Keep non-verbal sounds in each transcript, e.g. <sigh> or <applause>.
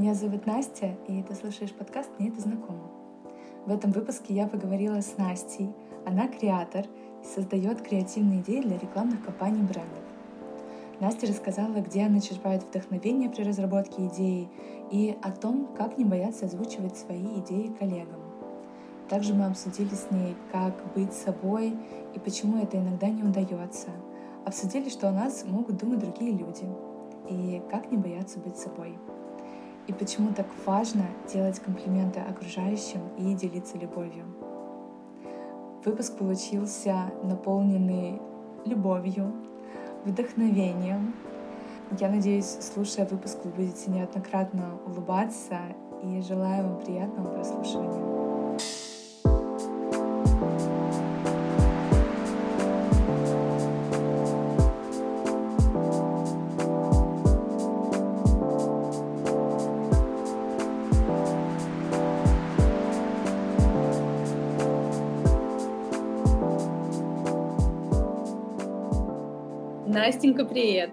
Меня зовут Настя, и ты слушаешь подкаст «Мне это знакомо». В этом выпуске я поговорила с Настей. Она креатор и создает креативные идеи для рекламных кампаний брендов. Настя рассказала, где она черпает вдохновение при разработке идеи и о том, как не бояться озвучивать свои идеи коллегам. Также мы обсудили с ней, как быть собой и почему это иногда не удается. Обсудили, что о нас могут думать другие люди и как не бояться быть собой. И почему так важно делать комплименты окружающим и делиться любовью. Выпуск получился наполненный любовью, вдохновением. Я надеюсь, слушая выпуск, вы будете неоднократно улыбаться и желаю вам приятного прослушивания. Настенька, привет.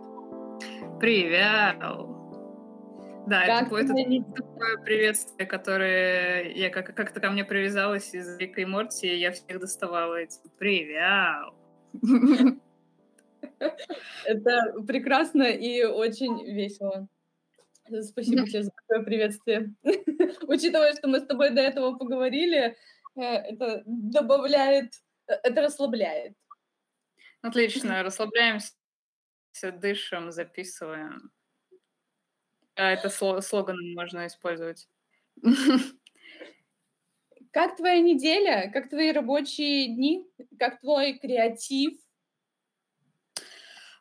Привет. Да, как это, это не... такое приветствие, которое я как- как-то ко мне привязалась из Рика и Морти, и я всех доставала эти «Привет!». Это прекрасно и очень весело. Спасибо тебе за такое приветствие. <laughs> Учитывая, что мы с тобой до этого поговорили, э, это добавляет, э, это расслабляет. Отлично, расслабляемся все дышим, записываем. А это слоган можно использовать. <laughs> Как твоя неделя? Как твои рабочие дни? Как твой креатив?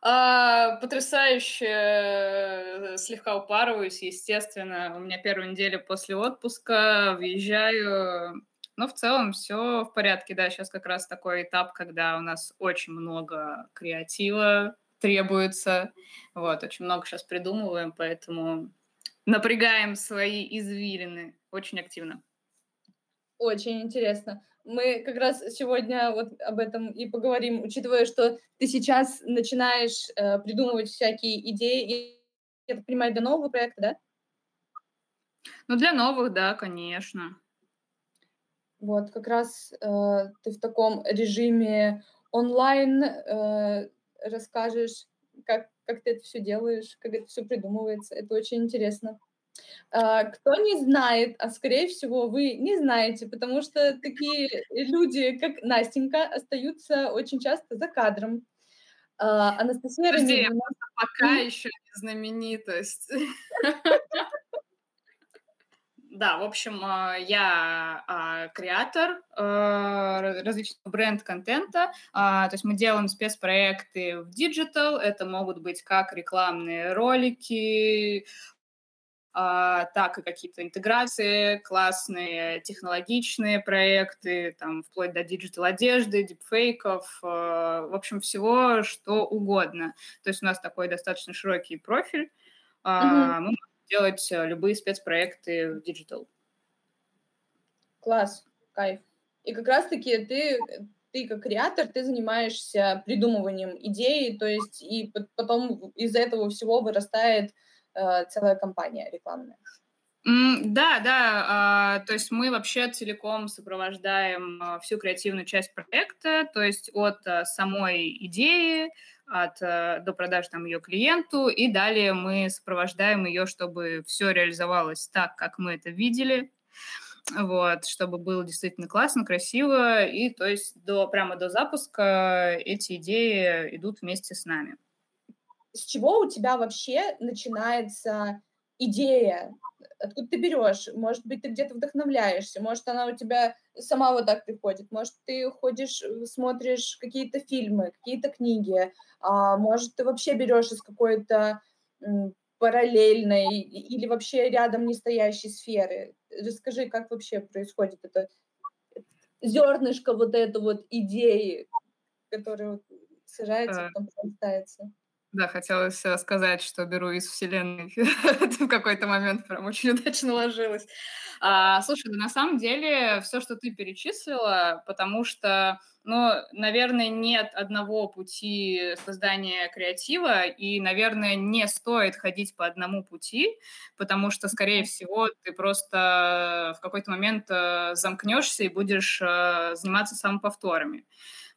А, потрясающе, слегка упарываюсь, естественно. У меня первая неделя после отпуска, въезжаю. Но в целом все в порядке, да. Сейчас как раз такой этап, когда у нас очень много креатива, требуется. Вот, очень много сейчас придумываем, поэтому напрягаем свои извилины очень активно. Очень интересно. Мы как раз сегодня вот об этом и поговорим, учитывая, что ты сейчас начинаешь э, придумывать всякие идеи, и, я так понимаю, для нового проекта, да? Ну, для новых, да, конечно. Вот, как раз э, ты в таком режиме онлайн э, расскажешь, как, как ты это все делаешь, как это все придумывается. Это очень интересно. А, кто не знает, а скорее всего вы не знаете, потому что такие люди, как Настенька, остаются очень часто за кадром. А, Анастасия Подожди, Ранилина... пока еще не знаменитость. <laughs> Да, в общем, а, я а, креатор э, различного бренд-контента, а, то есть мы делаем спецпроекты в digital, это могут быть как рекламные ролики, так и какие-то интеграции, классные технологичные проекты, там, вплоть до digital одежды, дипфейков, в общем, всего, что угодно. То есть у нас такой достаточно широкий профиль. Mm-hmm. Мы делать э, любые спецпроекты в digital. Класс, кайф. И как раз-таки ты, ты как креатор, ты занимаешься придумыванием идеи, то есть и потом из этого всего вырастает э, целая кампания рекламная. Да, да, а, то есть мы вообще целиком сопровождаем а, всю креативную часть проекта, то есть от а, самой идеи, от, до продажи там ее клиенту, и далее мы сопровождаем ее, чтобы все реализовалось так, как мы это видели, вот, чтобы было действительно классно, красиво, и то есть до, прямо до запуска эти идеи идут вместе с нами. С чего у тебя вообще начинается идея откуда ты берешь? Может быть, ты где-то вдохновляешься, может, она у тебя сама вот так приходит, может, ты ходишь, э, смотришь какие-то фильмы, какие-то книги, а может, ты вообще берешь из какой-то параллельной или вообще рядом не стоящей сферы. Расскажи, как вообще происходит это зернышко вот это вот идеи, которая вот сажается, а. потом прорастается. Да, хотелось э, сказать, что беру из вселенной. <laughs> в какой-то момент прям очень <laughs> удачно ложилось. А, слушай, ну на самом деле все, что ты перечислила, потому что, ну, наверное, нет одного пути создания креатива, и, наверное, не стоит ходить по одному пути, потому что, скорее всего, ты просто в какой-то момент э, замкнешься и будешь э, заниматься самоповторами.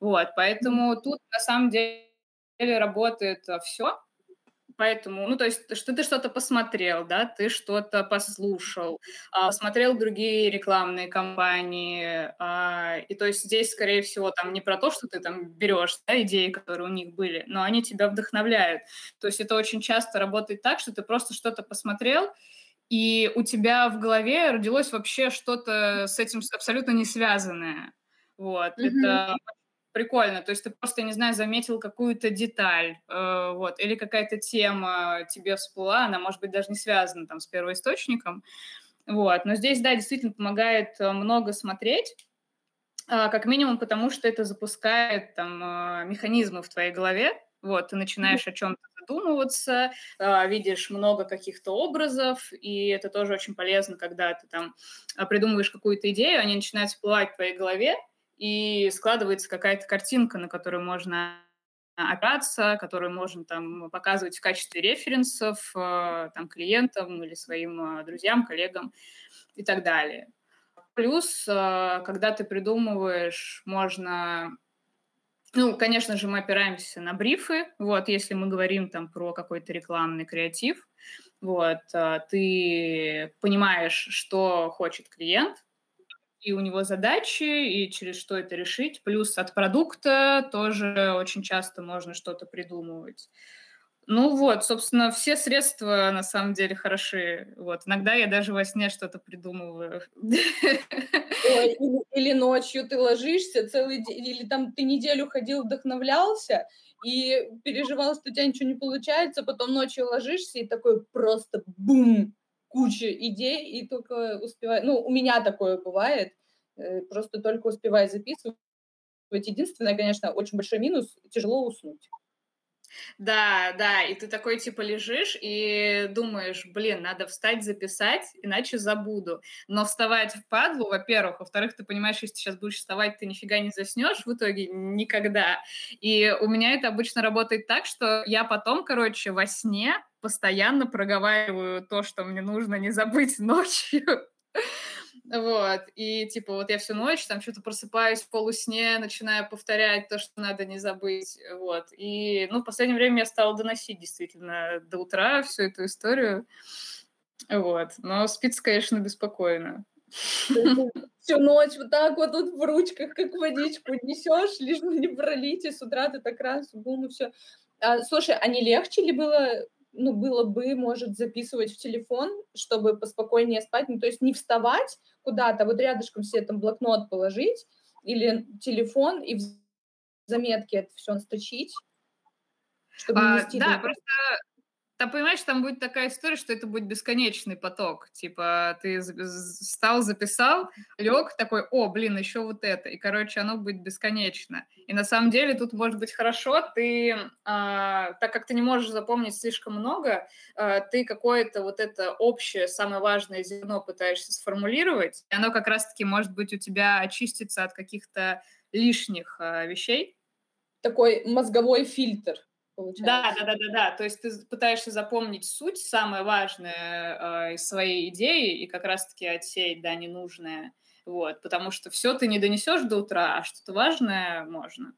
Вот, поэтому тут на самом деле работает все, Поэтому, ну, то есть, что ты что-то посмотрел, да, ты что-то послушал, а, смотрел другие рекламные кампании, а, и то есть здесь, скорее всего, там не про то, что ты там берешь да, идеи, которые у них были, но они тебя вдохновляют. То есть это очень часто работает так, что ты просто что-то посмотрел, и у тебя в голове родилось вообще что-то с этим абсолютно не связанное. Вот, mm-hmm. это прикольно. То есть ты просто, не знаю, заметил какую-то деталь, э, вот, или какая-то тема тебе всплыла, она, может быть, даже не связана там с первоисточником, вот. Но здесь, да, действительно помогает э, много смотреть, э, как минимум потому, что это запускает там э, механизмы в твоей голове, вот, ты начинаешь о чем-то задумываться, э, видишь много каких-то образов, и это тоже очень полезно, когда ты там э, придумываешь какую-то идею, они начинают всплывать в твоей голове, и складывается какая-то картинка, на которую можно опираться, которую можно там показывать в качестве референсов э, там, клиентам или своим э, друзьям, коллегам и так далее. Плюс, э, когда ты придумываешь, можно ну, конечно же, мы опираемся на брифы. Вот, если мы говорим там про какой-то рекламный креатив, вот, ты понимаешь, что хочет клиент, и у него задачи, и через что это решить. Плюс от продукта тоже очень часто можно что-то придумывать. Ну вот, собственно, все средства на самом деле хороши. Вот, иногда я даже во сне что-то придумываю. Ой, <laughs> или, или ночью ты ложишься целый день, или там ты неделю ходил, вдохновлялся, и переживал, что у тебя ничего не получается, потом ночью ложишься и такой просто бум, куча идей и только успеваю... Ну, у меня такое бывает, э, просто только успеваю записывать. Единственное, конечно, очень большой минус — тяжело уснуть. Да, да, и ты такой типа лежишь и думаешь, блин, надо встать, записать, иначе забуду. Но вставать в падлу, во-первых, во-вторых, ты понимаешь, если ты сейчас будешь вставать, ты нифига не заснешь в итоге никогда. И у меня это обычно работает так, что я потом, короче, во сне постоянно проговариваю то, что мне нужно не забыть <laughs> ночью. Вот, и типа вот я всю ночь там что-то просыпаюсь в полусне, начинаю повторять то, что надо не забыть, вот. И, ну, в последнее время я стала доносить действительно до утра всю эту историю, вот. Но спится, конечно, беспокойно. <laughs> Всю ночь вот так вот тут в ручках, как водичку несешь, лишь бы не пролить, и с утра ты так раз, бум, и все. А, слушай, а не легче ли было ну, было бы, может, записывать в телефон, чтобы поспокойнее спать, ну, то есть не вставать куда-то, вот рядышком себе там блокнот положить или телефон и в заметке это все настрочить, чтобы а, Да, просто там, понимаешь, там будет такая история, что это будет бесконечный поток. Типа, ты встал, записал, лег, такой, о, блин, еще вот это. И, короче, оно будет бесконечно. И на самом деле тут может быть хорошо, ты, а, так как ты не можешь запомнить слишком много, а, ты какое-то вот это общее, самое важное зерно пытаешься сформулировать, и оно как раз-таки, может быть, у тебя очистится от каких-то лишних а, вещей. Такой мозговой фильтр получается. Да, да, да, да, да. То есть ты пытаешься запомнить суть, самое важное э, из своей идеи, и как раз-таки отсеять, да, ненужное. Вот, потому что все ты не донесешь до утра, а что-то важное можно.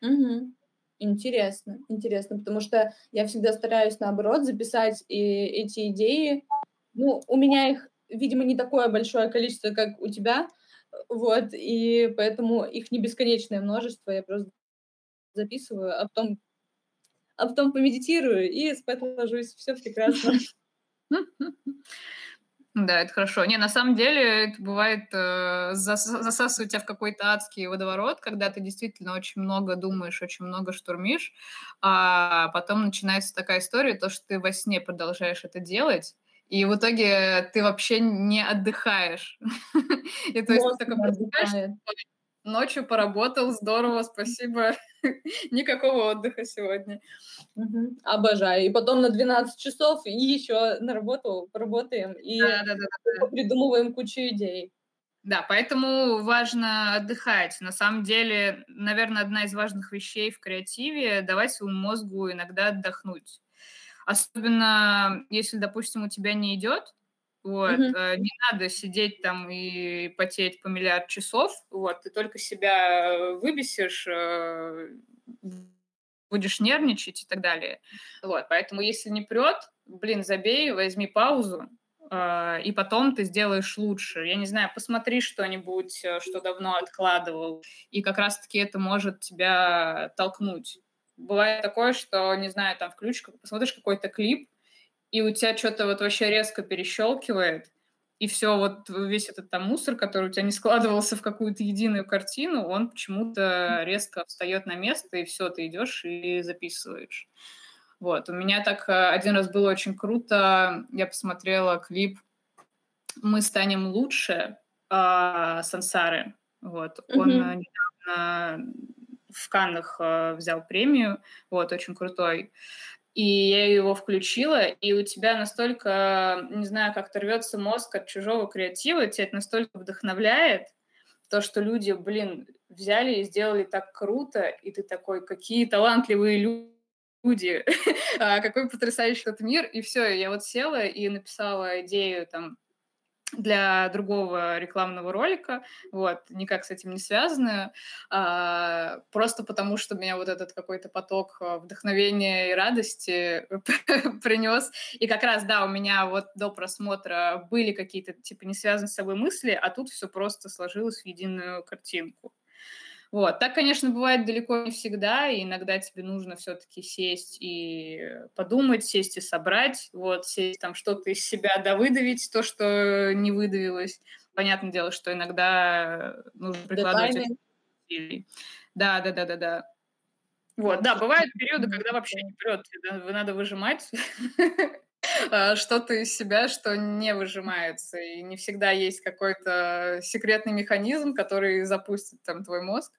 Угу. Интересно, интересно, потому что я всегда стараюсь, наоборот, записать и эти идеи. Ну, у меня их, видимо, не такое большое количество, как у тебя, вот, и поэтому их не бесконечное множество, я просто записываю, а потом а потом помедитирую и спать ложусь. Все прекрасно. <laughs> Да, это хорошо. Не, на самом деле это бывает э, засасывать тебя в какой-то адский водоворот, когда ты действительно очень много думаешь, очень много штурмишь, а потом начинается такая история, то, что ты во сне продолжаешь это делать, и в итоге ты вообще не отдыхаешь. <laughs> И то есть ты такой ночью поработал, здорово, спасибо. <laughs> Никакого отдыха сегодня. Угу. Обожаю. И потом на 12 часов и еще на работу поработаем и да, да, да, да. придумываем кучу идей. Да, поэтому важно отдыхать. На самом деле, наверное, одна из важных вещей в креативе — давать своему мозгу иногда отдохнуть. Особенно если, допустим, у тебя не идет, вот, mm-hmm. не надо сидеть там и потеть по миллиард часов, вот, ты только себя выбесишь, э, будешь нервничать и так далее. Вот, поэтому если не прет, блин, забей, возьми паузу, э, и потом ты сделаешь лучше. Я не знаю, посмотри что-нибудь, что давно откладывал, и как раз-таки это может тебя толкнуть. Бывает такое, что, не знаю, там включишь, посмотришь какой-то клип, и у тебя что-то вот вообще резко перещелкивает, и все, вот весь этот там мусор, который у тебя не складывался в какую-то единую картину, он почему-то резко встает на место, и все, ты идешь и записываешь. Вот, у меня так э, один раз было очень круто, я посмотрела клип «Мы станем лучше» э, Сансары, вот, mm-hmm. он недавно в Каннах э, взял премию, вот, очень крутой и я его включила, и у тебя настолько, не знаю, как-то рвется мозг от чужого креатива, тебя это настолько вдохновляет, то, что люди, блин, взяли и сделали так круто, и ты такой, какие талантливые люди, <laughs> а, какой потрясающий этот мир, и все, я вот села и написала идею там для другого рекламного ролика, вот, никак с этим не связанную, а, просто потому что меня вот этот какой-то поток а, вдохновения и радости <laughs> принес. И как раз, да, у меня вот до просмотра были какие-то, типа, не связанные с собой мысли, а тут все просто сложилось в единую картинку. Вот. Так, конечно, бывает далеко не всегда, и иногда тебе нужно все-таки сесть и подумать, сесть и собрать, вот, сесть там что-то из себя довыдавить, то, что не выдавилось. Понятное дело, что иногда нужно прикладывать. Да, да, да, да, да. Вот, да, бывают периоды, когда вообще не прет, надо выжимать. <laughs> А, что-то из себя, что не выжимается. И не всегда есть какой-то секретный механизм, который запустит там твой мозг.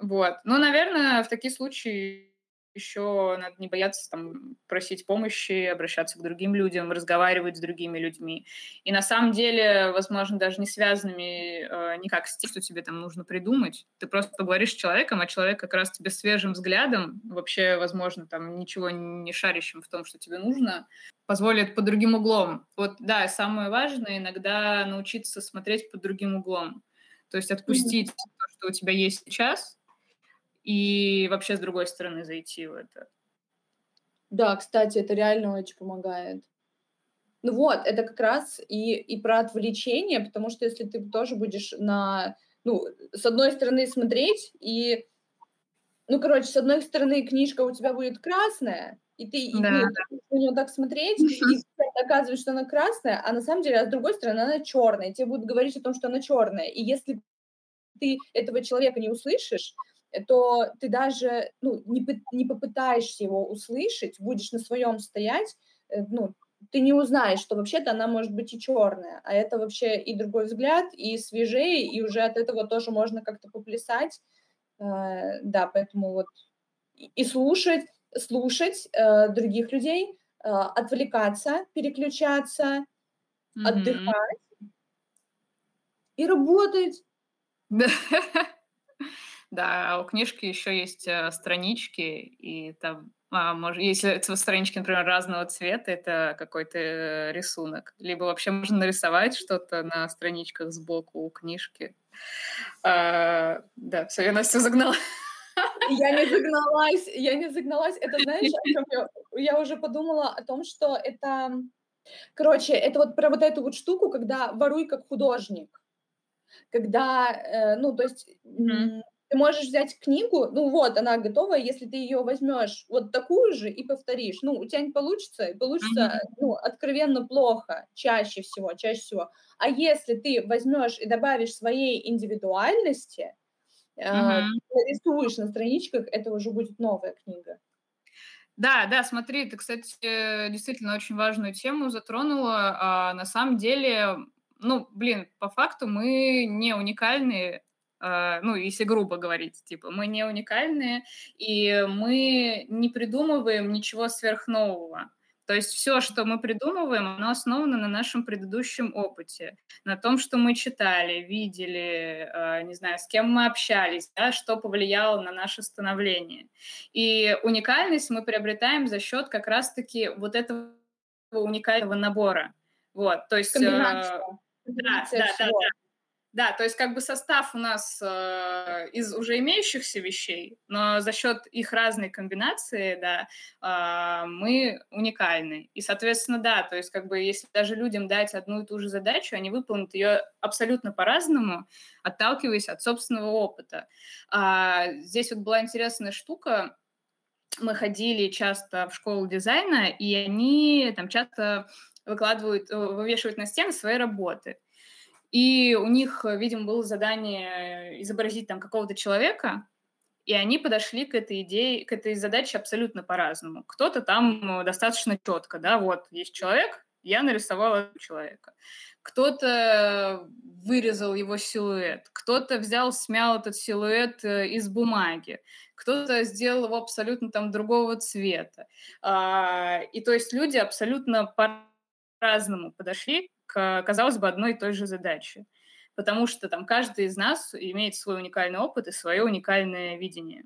Вот. Ну, наверное, в такие случаи еще надо не бояться там просить помощи, обращаться к другим людям, разговаривать с другими людьми. И на самом деле, возможно, даже не связанными э, никак с тем, что тебе там нужно придумать. Ты просто поговоришь с человеком, а человек как раз тебе свежим взглядом, вообще, возможно, там ничего не шарящим в том, что тебе нужно, позволит под другим углом. Вот, да, самое важное иногда научиться смотреть под другим углом. То есть отпустить mm-hmm. то, что у тебя есть сейчас, и вообще с другой стороны зайти в это. Да, кстати, это реально очень помогает. Ну вот, это как раз и, и про отвлечение, потому что если ты тоже будешь на, ну, с одной стороны смотреть, и, ну, короче, с одной стороны книжка у тебя будет красная, и ты да. ну, на нее так смотреть, и оказывается, что она красная, а на самом деле, а с другой стороны, она черная, и тебе будут говорить о том, что она черная. И если ты этого человека не услышишь, то ты даже ну, не, не попытаешься его услышать, будешь на своем стоять, э, ну, ты не узнаешь, что вообще-то она может быть и черная, а это вообще и другой взгляд, и свежее, и уже от этого тоже можно как-то поплясать. Э, да, поэтому вот и слушать, слушать э, других людей, отвлекаться, переключаться, mm-hmm. отдыхать и работать. <laughs> Да, а у книжки еще есть э, странички, и там, а, может, если это странички, например, разного цвета, это какой-то э, рисунок. Либо вообще можно нарисовать что-то на страничках сбоку у книжки. А, да, все, я Настю загнала. Я не загналась, я не загналась. Это, знаешь, я, уже подумала о том, что это... Короче, это вот про вот эту вот штуку, когда воруй как художник. Когда, э, ну, то есть... Mm-hmm ты можешь взять книгу, ну вот, она готова, если ты ее возьмешь вот такую же и повторишь, ну, у тебя не получится, и получится, mm-hmm. ну, откровенно плохо, чаще всего, чаще всего. А если ты возьмешь и добавишь своей индивидуальности, mm-hmm. э, рисуешь на страничках, это уже будет новая книга. Да, да, смотри, ты, кстати, действительно очень важную тему затронула. А, на самом деле, ну, блин, по факту мы не уникальные э, ну, если грубо говорить, типа, мы не уникальные, и мы не придумываем ничего сверхнового. То есть все, что мы придумываем, оно основано на нашем предыдущем опыте, на том, что мы читали, видели, э, не знаю, с кем мы общались, да, что повлияло на наше становление. И уникальность мы приобретаем за счет как раз-таки вот этого уникального набора. Вот, то есть... Комбинация. Э, да, да, да, да. Да, то есть как бы состав у нас э, из уже имеющихся вещей, но за счет их разной комбинации, да, э, мы уникальны. И, соответственно, да, то есть как бы если даже людям дать одну и ту же задачу, они выполнят ее абсолютно по-разному, отталкиваясь от собственного опыта. А, здесь вот была интересная штука, мы ходили часто в школу дизайна, и они там часто выкладывают, э, вывешивают на стены свои работы. И у них, э, видимо, было задание изобразить там какого-то человека, и они подошли к этой идее, к этой задаче абсолютно по-разному. Кто-то там э, достаточно четко, да, вот есть человек, я нарисовала человека. Кто-то вырезал его силуэт, кто-то взял, смял этот силуэт э, из бумаги, кто-то сделал его абсолютно там другого цвета. А, и то есть люди абсолютно по-разному подошли к, казалось бы, одной и той же задаче. Потому что там каждый из нас имеет свой уникальный опыт и свое уникальное видение.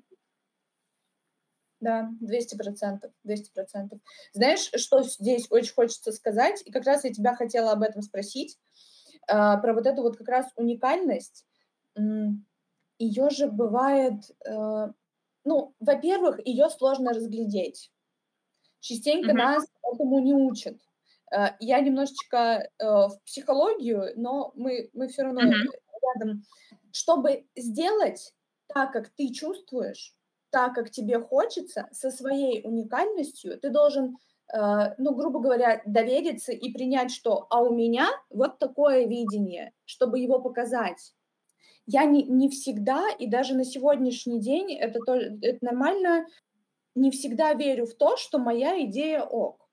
Да, 200 процентов, 200 процентов. Знаешь, что здесь очень хочется сказать, и как раз я тебя хотела об этом спросить, э, про вот эту вот как раз уникальность. Ее же бывает, э, ну, во-первых, ее сложно разглядеть. Частенько mm-hmm. нас этому не учат. Э, я немножечко э, в психологию, но мы, мы все равно mm-hmm. рядом. Чтобы сделать так, как ты чувствуешь, так, как тебе хочется, со своей уникальностью, ты должен, э, ну, грубо говоря, довериться и принять, что «а у меня вот такое видение», чтобы его показать. Я не, не всегда, и даже на сегодняшний день, это, тоже, это нормально, не всегда верю в то, что моя идея ок.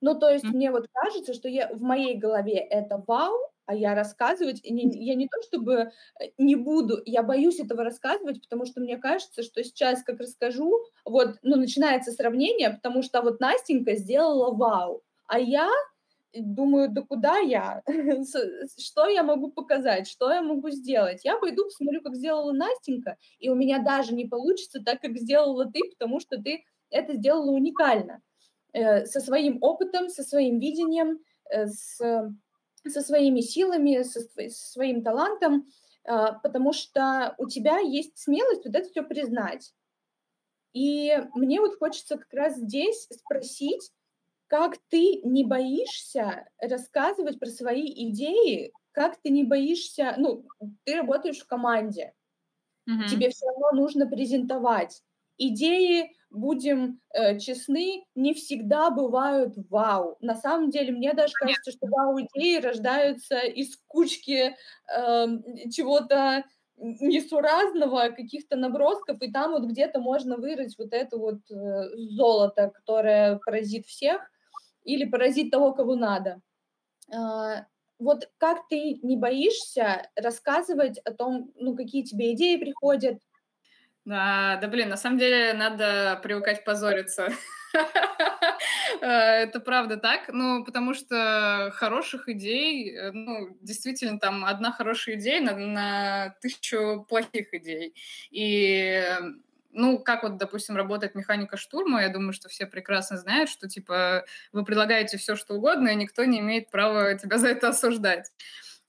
Ну, то есть mm-hmm. мне вот кажется, что я, в моей голове это вау, а я рассказывать, не, я не то чтобы э, не буду, я боюсь этого рассказывать, потому что мне кажется, что сейчас, как расскажу, вот, ну, начинается сравнение, потому что вот Настенька сделала вау, а я думаю, да куда я? <laughs> что я могу показать? Что я могу сделать? Я пойду посмотрю, как сделала Настенька, и у меня даже не получится так, как сделала ты, потому что ты это сделала уникально. Э, со своим опытом, со своим видением, э, с, со своими силами, со, со своим талантом, а, потому что у тебя есть смелость вот это все признать. И мне вот хочется как раз здесь спросить, как ты не боишься рассказывать про свои идеи, как ты не боишься, ну, ты работаешь в команде, mm-hmm. тебе все равно нужно презентовать. Идеи будем э, честны, не всегда бывают вау. На самом деле, мне даже кажется, что вау-идеи рождаются из кучки э, чего-то несуразного, каких-то набросков, и там вот где-то можно вырыть вот это вот э, золото, которое поразит всех или поразит того, кого надо. Э, вот как ты не боишься рассказывать о том, ну, какие тебе идеи приходят, да, да, блин, на самом деле надо привыкать позориться. <laughs> Э, это правда так, ну, потому что хороших идей, э, ну, действительно, там одна хорошая идея на, на тысячу плохих идей. И ну, как вот, допустим, работает механика штурма, я думаю, что все прекрасно знают, что, типа, вы предлагаете все, что угодно, и никто не имеет права тебя за это осуждать.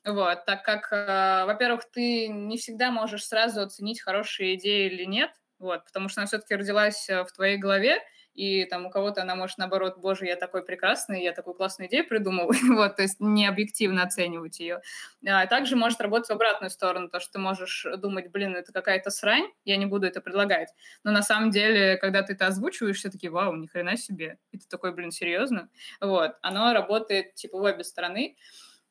Вот, так как, э, во-первых, ты не всегда можешь сразу оценить, хорошая идея или нет, вот, потому что она все-таки родилась э, в твоей голове, и там у кого-то она может наоборот, боже, я такой прекрасный, я такую классную идею придумал, <laughs> вот, то есть не объективно оценивать ее. А также может работать в обратную сторону, то, что ты можешь думать, блин, это какая-то срань, я не буду это предлагать. Но на самом деле, когда ты это озвучиваешь, все таки вау, ни хрена себе. Ты такой, блин, серьезно? Вот, оно работает типа в обе стороны.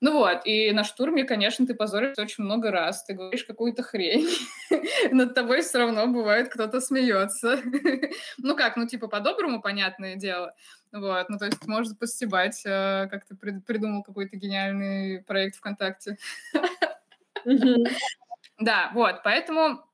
Ну вот, и на штурме, конечно, ты позоришься очень много раз, ты говоришь какую-то хрень, <laughs> над тобой все равно бывает кто-то смеется. <laughs> ну как, ну типа по-доброму, понятное дело. Вот, ну то есть может постебать, э, как ты придумал какой-то гениальный проект ВКонтакте. <laughs> Да, вот, поэтому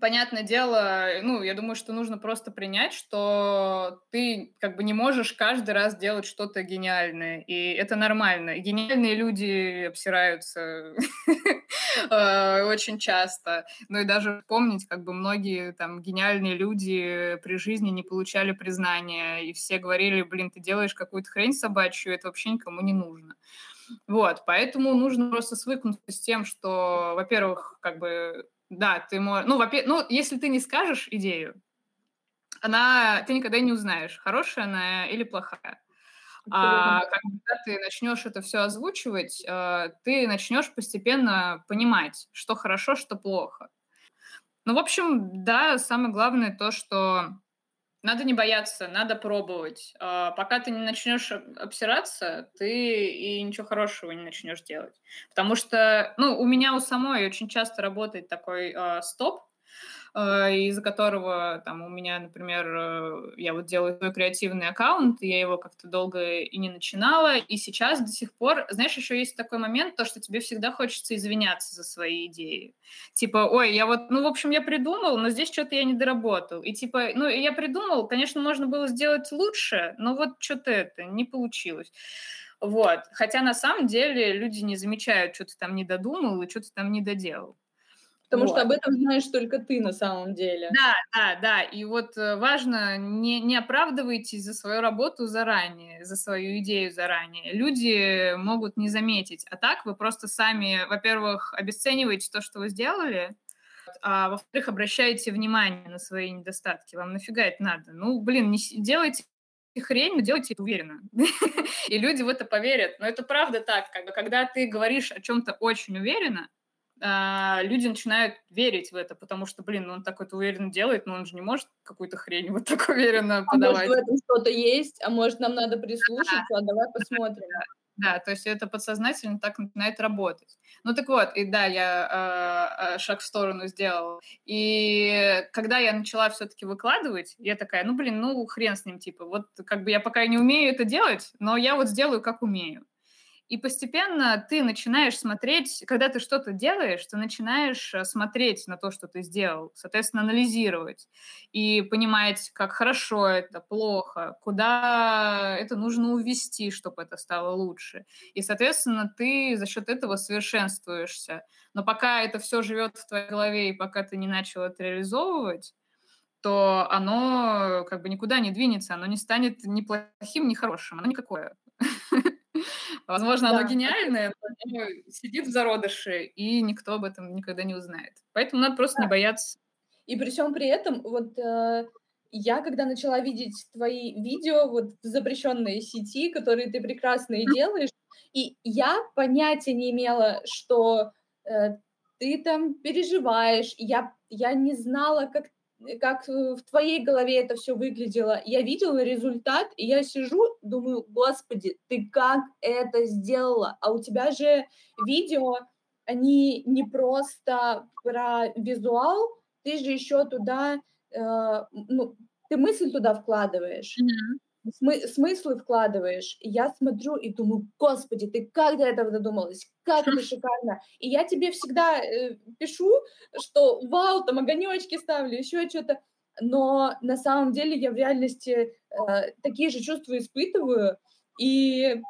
понятное дело, ну, я думаю, что нужно просто принять, что ты как бы не можешь каждый раз делать что-то гениальное, и это нормально. Гениальные люди обсираются <laughs> э, очень часто. Ну и даже помнить, как бы многие там гениальные люди при жизни не получали признания, и все говорили, блин, ты делаешь какую-то хрень собачью, это вообще никому не нужно. Вот, поэтому нужно просто свыкнуться с тем, что, во-первых, как бы да, ты можешь... Ну, во ну, если ты не скажешь идею, она... Ты никогда не узнаешь, хорошая она или плохая. А когда ты начнешь это все озвучивать, э, ты начнешь постепенно понимать, что хорошо, что плохо. Ну, в общем, да, самое главное то, что надо не бояться, надо пробовать. А пока ты не начнешь обсираться, ты и ничего хорошего не начнешь делать. Потому что, ну, у меня у самой очень часто работает такой э, стоп, из-за которого там у меня, например, э, я вот делаю свой креативный аккаунт, я его как-то долго и не начинала, и сейчас до сих пор, знаешь, еще есть такой момент, то, что тебе всегда хочется извиняться за свои идеи. Типа, ой, я вот, ну, в общем, я придумал, но здесь что-то я не доработал. И типа, ну, я придумал, конечно, можно было сделать лучше, но вот что-то это не получилось. Вот. Хотя на самом деле люди не замечают, что ты там не додумал и что ты там не доделал. Потому вот. что об этом знаешь только ты на самом деле. Да, да, да. И вот э, важно, не, не оправдывайтесь за свою работу заранее, за свою идею заранее. Люди могут не заметить. А так вы просто сами, во-первых, обесцениваете то, что вы сделали, а во-вторых, обращаете внимание на свои недостатки. Вам нафига это надо? Ну, блин, не делайте хрень, но делайте это уверенно. <laughs> И люди в это поверят. Но это правда так. Как бы, когда ты говоришь о чем-то очень уверенно, а, люди начинают верить в это, потому что, блин, ну он так это уверенно делает, но он же не может какую-то хрень вот так <laughs> уверенно подавать. А может, в этом что-то есть, а может, нам надо прислушаться, а давай посмотрим. Да, то есть это подсознательно так начинает работать. Ну так вот, и да, я э, шаг в сторону сделала. И когда я начала все-таки выкладывать, я такая, ну блин, ну хрен с ним, типа, вот как бы я пока не умею это делать, но я вот сделаю, как умею. И постепенно ты начинаешь смотреть, когда ты что-то делаешь, ты начинаешь э, смотреть на то, что ты сделал, соответственно, анализировать и понимать, как хорошо это, плохо, куда это нужно увести, чтобы это стало лучше. И, соответственно, ты за счет этого совершенствуешься. Но пока это все живет в твоей голове, и пока ты не начал это реализовывать, то оно как бы никуда не двинется, оно не станет ни плохим, ни хорошим, оно никакое. <laughs> Возможно, да. оно гениальное, но оно сидит в зародыше, и никто об этом никогда не узнает. Поэтому надо просто да. не бояться. И при всем при этом, вот э, я, когда начала видеть твои видео вот в запрещенной сети, которые ты прекрасно и делаешь, и я понятия не имела, что э, ты там переживаешь. Я, я не знала, как как в твоей голове это все выглядело. Я видела результат, и я сижу, думаю, господи, ты как это сделала? А у тебя же видео, они не просто про визуал, ты же еще туда, э, ну, ты мысль туда вкладываешь. Mm-hmm смы- смыслы вкладываешь. И я смотрю и думаю, господи, ты как до этого додумалась? Как это шикарно. И я тебе всегда э, пишу, что вау, там огонечки ставлю, еще что-то. Но на самом деле я в реальности э, такие же чувства испытываю. И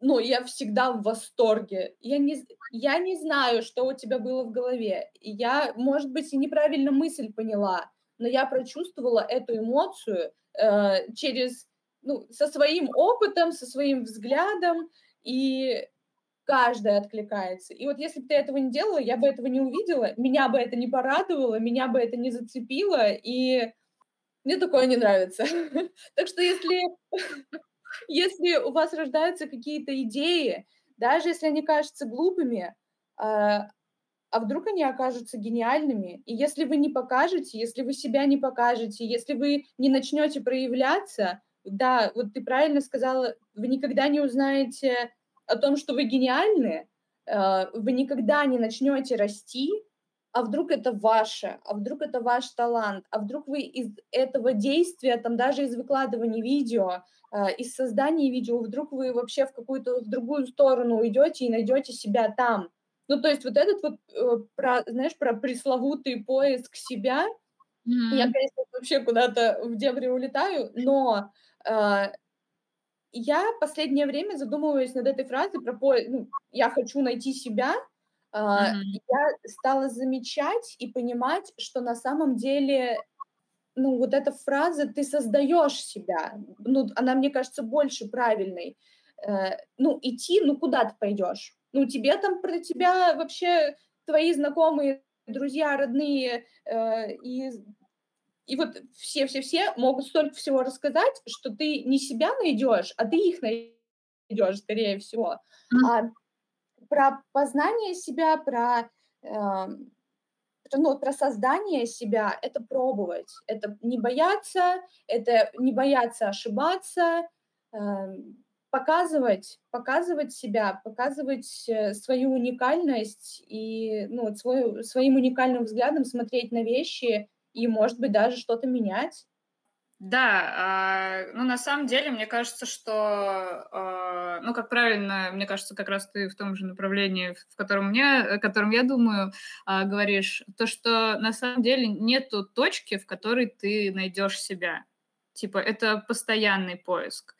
ну, я всегда в восторге. Я не, я не знаю, что у тебя было в голове. Я, может быть, и неправильно мысль поняла, но я прочувствовала эту эмоцию, э, через, ну, со своим опытом, со своим взглядом, и каждая откликается. И вот если бы ты этого не делала, я бы этого не увидела, меня бы это не порадовало, меня бы это не зацепило, и мне такое не нравится. <laughs> Так что если, <laughs> если у вас рождаются какие-то идеи, даже если они кажутся глупыми, а, вдруг они окажутся гениальными? И если вы не покажете, если вы себя не покажете, если вы не начнете проявляться, да, вот ты правильно сказала, вы никогда не узнаете о том, что вы гениальны, э, вы никогда не начнете расти, а вдруг это ваше, а вдруг это ваш талант, а вдруг вы из этого действия, там даже из выкладывания видео, э, из создания видео, вдруг вы вообще в какую-то в другую сторону уйдете и найдете себя там. Ну, то есть вот этот вот, э, про, знаешь, про пресловутый поиск себя, mm-hmm. я, конечно, вообще куда-то в дебри улетаю, но э, я последнее время задумываюсь над этой фразой про поиск, ну, я хочу найти себя, э, mm-hmm. я стала замечать и понимать, что на самом деле ну, вот эта фраза «ты создаешь себя», ну, она, мне кажется, больше правильной. Э, ну, идти, ну, куда ты пойдешь? Ну, тебе там про тебя вообще твои знакомые, друзья, родные э, и, и вот все-все-все могут столько всего рассказать, что ты не себя найдешь, а ты их найдешь, скорее всего. Mm-hmm. А про познание себя, про э, ну, про создание себя — это пробовать, это не бояться, это не бояться ошибаться, э, показывать, показывать себя, показывать э, свою уникальность и ну, свой, своим уникальным взглядом смотреть на вещи и, может быть, даже что-то менять. Да, э, ну на самом деле мне кажется, что, э, ну как правильно, мне кажется, как раз ты в том же направлении, в котором мне, о котором я думаю, э, говоришь, то что на самом деле нету точки, в которой ты найдешь себя. Типа это постоянный поиск.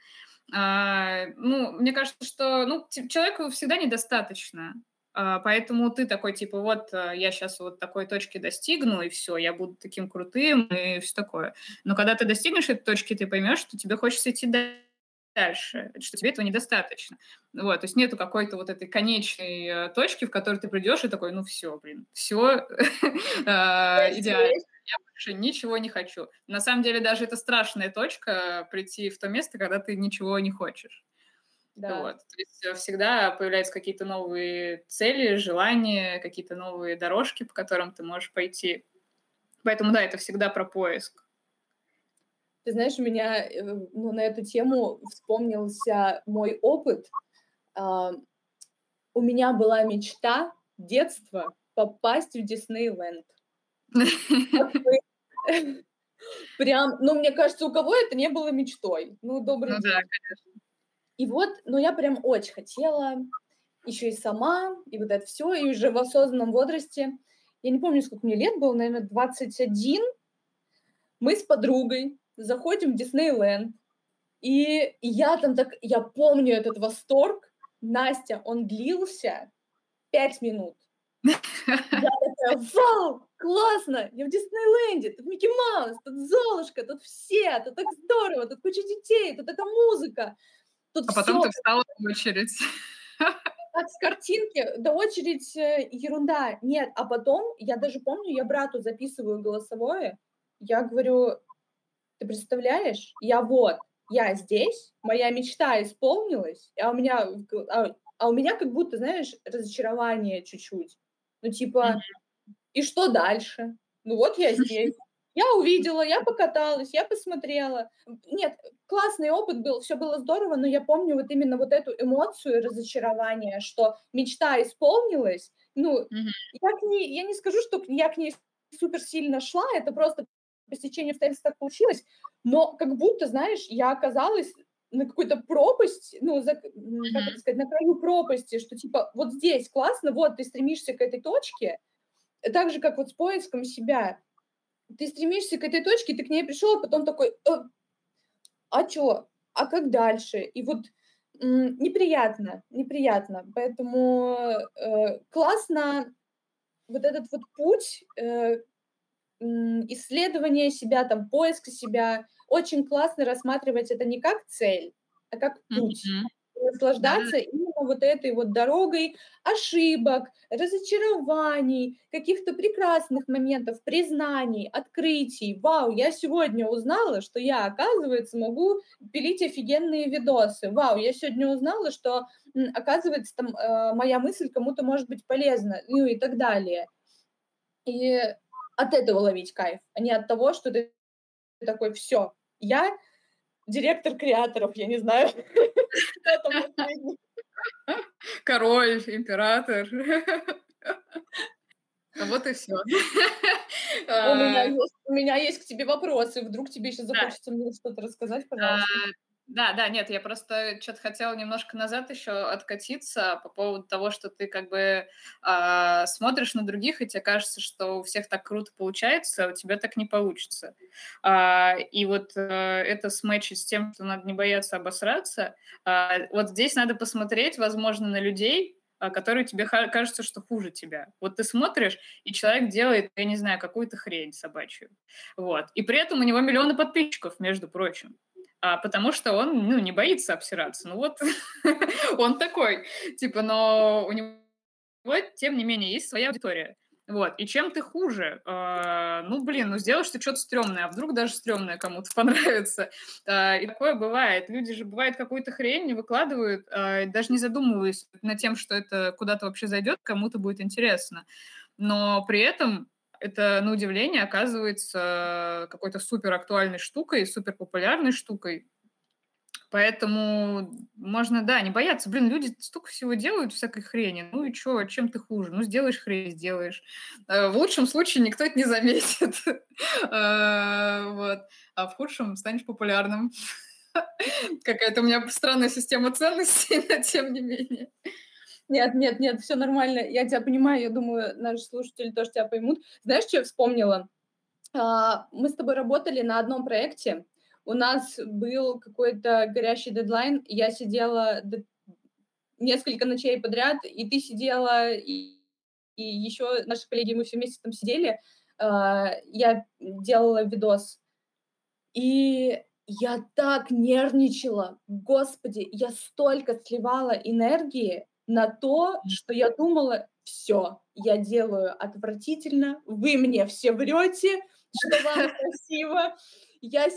Э, ну мне кажется, что ну человеку всегда недостаточно. А, поэтому ты такой, типа, вот э, я сейчас вот такой точки достигну, и все, я буду таким крутым, и все такое. Но когда ты достигнешь этой точки, ты поймешь, что тебе хочется идти дальше, что тебе этого недостаточно. Вот, то есть нету какой-то вот этой конечной э, точки, в которой ты придешь и такой, ну все, блин, все <laughs> а, идеально. Я больше ничего не хочу. На самом деле даже это страшная точка прийти в то место, когда ты ничего не хочешь. Да. Вот. То есть э, всегда появляются какие-то новые цели, желания, какие-то новые дорожки, по которым ты можешь пойти. Поэтому да, это всегда про поиск. Ты знаешь, у меня э, ну, на эту тему вспомнился мой опыт. Uh, у меня была мечта детства попасть в Диснейленд. <laughs> Прям, ну, мне кажется, у кого это не было мечтой. Ну, добрый ну, день. Да, конечно. И вот, но я прям очень хотела, еще и сама, и вот это все, и уже в осознанном возрасте, я не помню, сколько мне лет было, наверное, 21, мы с подругой заходим в Диснейленд, и, я там так, я помню этот восторг, Настя, он длился пять минут. Я такая, вау, классно, я в Диснейленде, тут Микки Маус, тут Золушка, тут все, тут так здорово, тут куча детей, тут эта музыка. Тут а потом ты встала в очередь. <laughs> Как с картинки, да очередь э, ерунда. Нет, а потом, я даже помню, я брату записываю голосовое, я говорю, ты представляешь, я вот, я здесь, моя мечта исполнилась, а у меня, а, а у меня как будто, знаешь, разочарование чуть-чуть. Ну, типа, mm-hmm. и что дальше? Ну вот я здесь. Я увидела, я покаталась, я посмотрела. Нет, классный опыт был, все было здорово, но я помню вот именно вот эту эмоцию разочарования, что мечта исполнилась. Ну, mm-hmm. я, к ней, я не скажу, что я к ней супер сильно шла, это просто по стечению обстоятельств так получилось, но как будто, знаешь, я оказалась на какой-то пропасть, ну, за, mm-hmm. как это сказать, на краю пропасти, что типа вот здесь классно, вот ты стремишься к этой точке, так же, как вот с поиском себя ты стремишься к этой точке, ты к ней пришел, а потом такой, э, а что, а как дальше? И вот м, неприятно, неприятно. Поэтому э, классно вот этот вот путь э, исследования себя, там, поиска себя, очень классно рассматривать это не как цель, а как путь. Mm-hmm наслаждаться да. именно вот этой вот дорогой ошибок, разочарований, каких-то прекрасных моментов, признаний, открытий. Вау, я сегодня узнала, что я, оказывается, могу пилить офигенные видосы. Вау, я сегодня узнала, что, оказывается, там, э, моя мысль кому-то может быть полезна, ну и так далее. И от этого ловить кайф, а не от того, что ты такой, все, я директор креаторов, я не знаю. <laughs> Король, император. А вот и все. У меня, есть, у меня есть к тебе вопросы. Вдруг тебе еще захочется мне что-то рассказать, пожалуйста. Да, да, нет, я просто что-то хотела немножко назад еще откатиться по поводу того, что ты как бы э, смотришь на других, и тебе кажется, что у всех так круто получается, а у тебя так не получится. Э, и вот э, это сметчить с тем, что надо не бояться обосраться. Э, вот здесь надо посмотреть, возможно, на людей, которые тебе кажется, что хуже тебя. Вот ты смотришь, и человек делает, я не знаю, какую-то хрень собачью. Вот. И при этом у него миллионы подписчиков, между прочим а, потому что он, ну, не боится обсираться. Ну вот, <laughs> он такой, типа, но у него, тем не менее, есть своя аудитория. Вот, и чем ты хуже? Э, ну, блин, ну сделаешь ты что-то стрёмное, а вдруг даже стрёмное кому-то <laughs> понравится. Э, и такое бывает. Люди же, бывает, какую-то хрень выкладывают, э, даже не задумываясь над тем, что это куда-то вообще зайдет, кому-то будет интересно. Но при этом это, на удивление, оказывается какой-то супер актуальной штукой, супер популярной штукой. Поэтому можно, да, не бояться. Блин, люди столько всего делают, всякой хрени. Ну и что, чем ты хуже? Ну, сделаешь хрень, сделаешь. Э, в лучшем случае никто это не заметит. <laughs> Э, вот. А в худшем станешь популярным. <laughs> Какая-то у меня странная система ценностей, <laughs> но тем не менее. Нет, нет, нет, все нормально. Я тебя понимаю, я думаю, наши слушатели тоже тебя поймут. Знаешь, что я вспомнила? А, мы с тобой работали на одном проекте. У нас был какой-то горящий дедлайн. Я сидела несколько ночей подряд, и ты сидела, и, и еще наши коллеги, мы все вместе там сидели. А, я делала видос. И я так нервничала, господи, я столько сливала энергии, на то, что я думала, все, я делаю отвратительно, вы мне все врете, что вам <laughs> красиво. Я,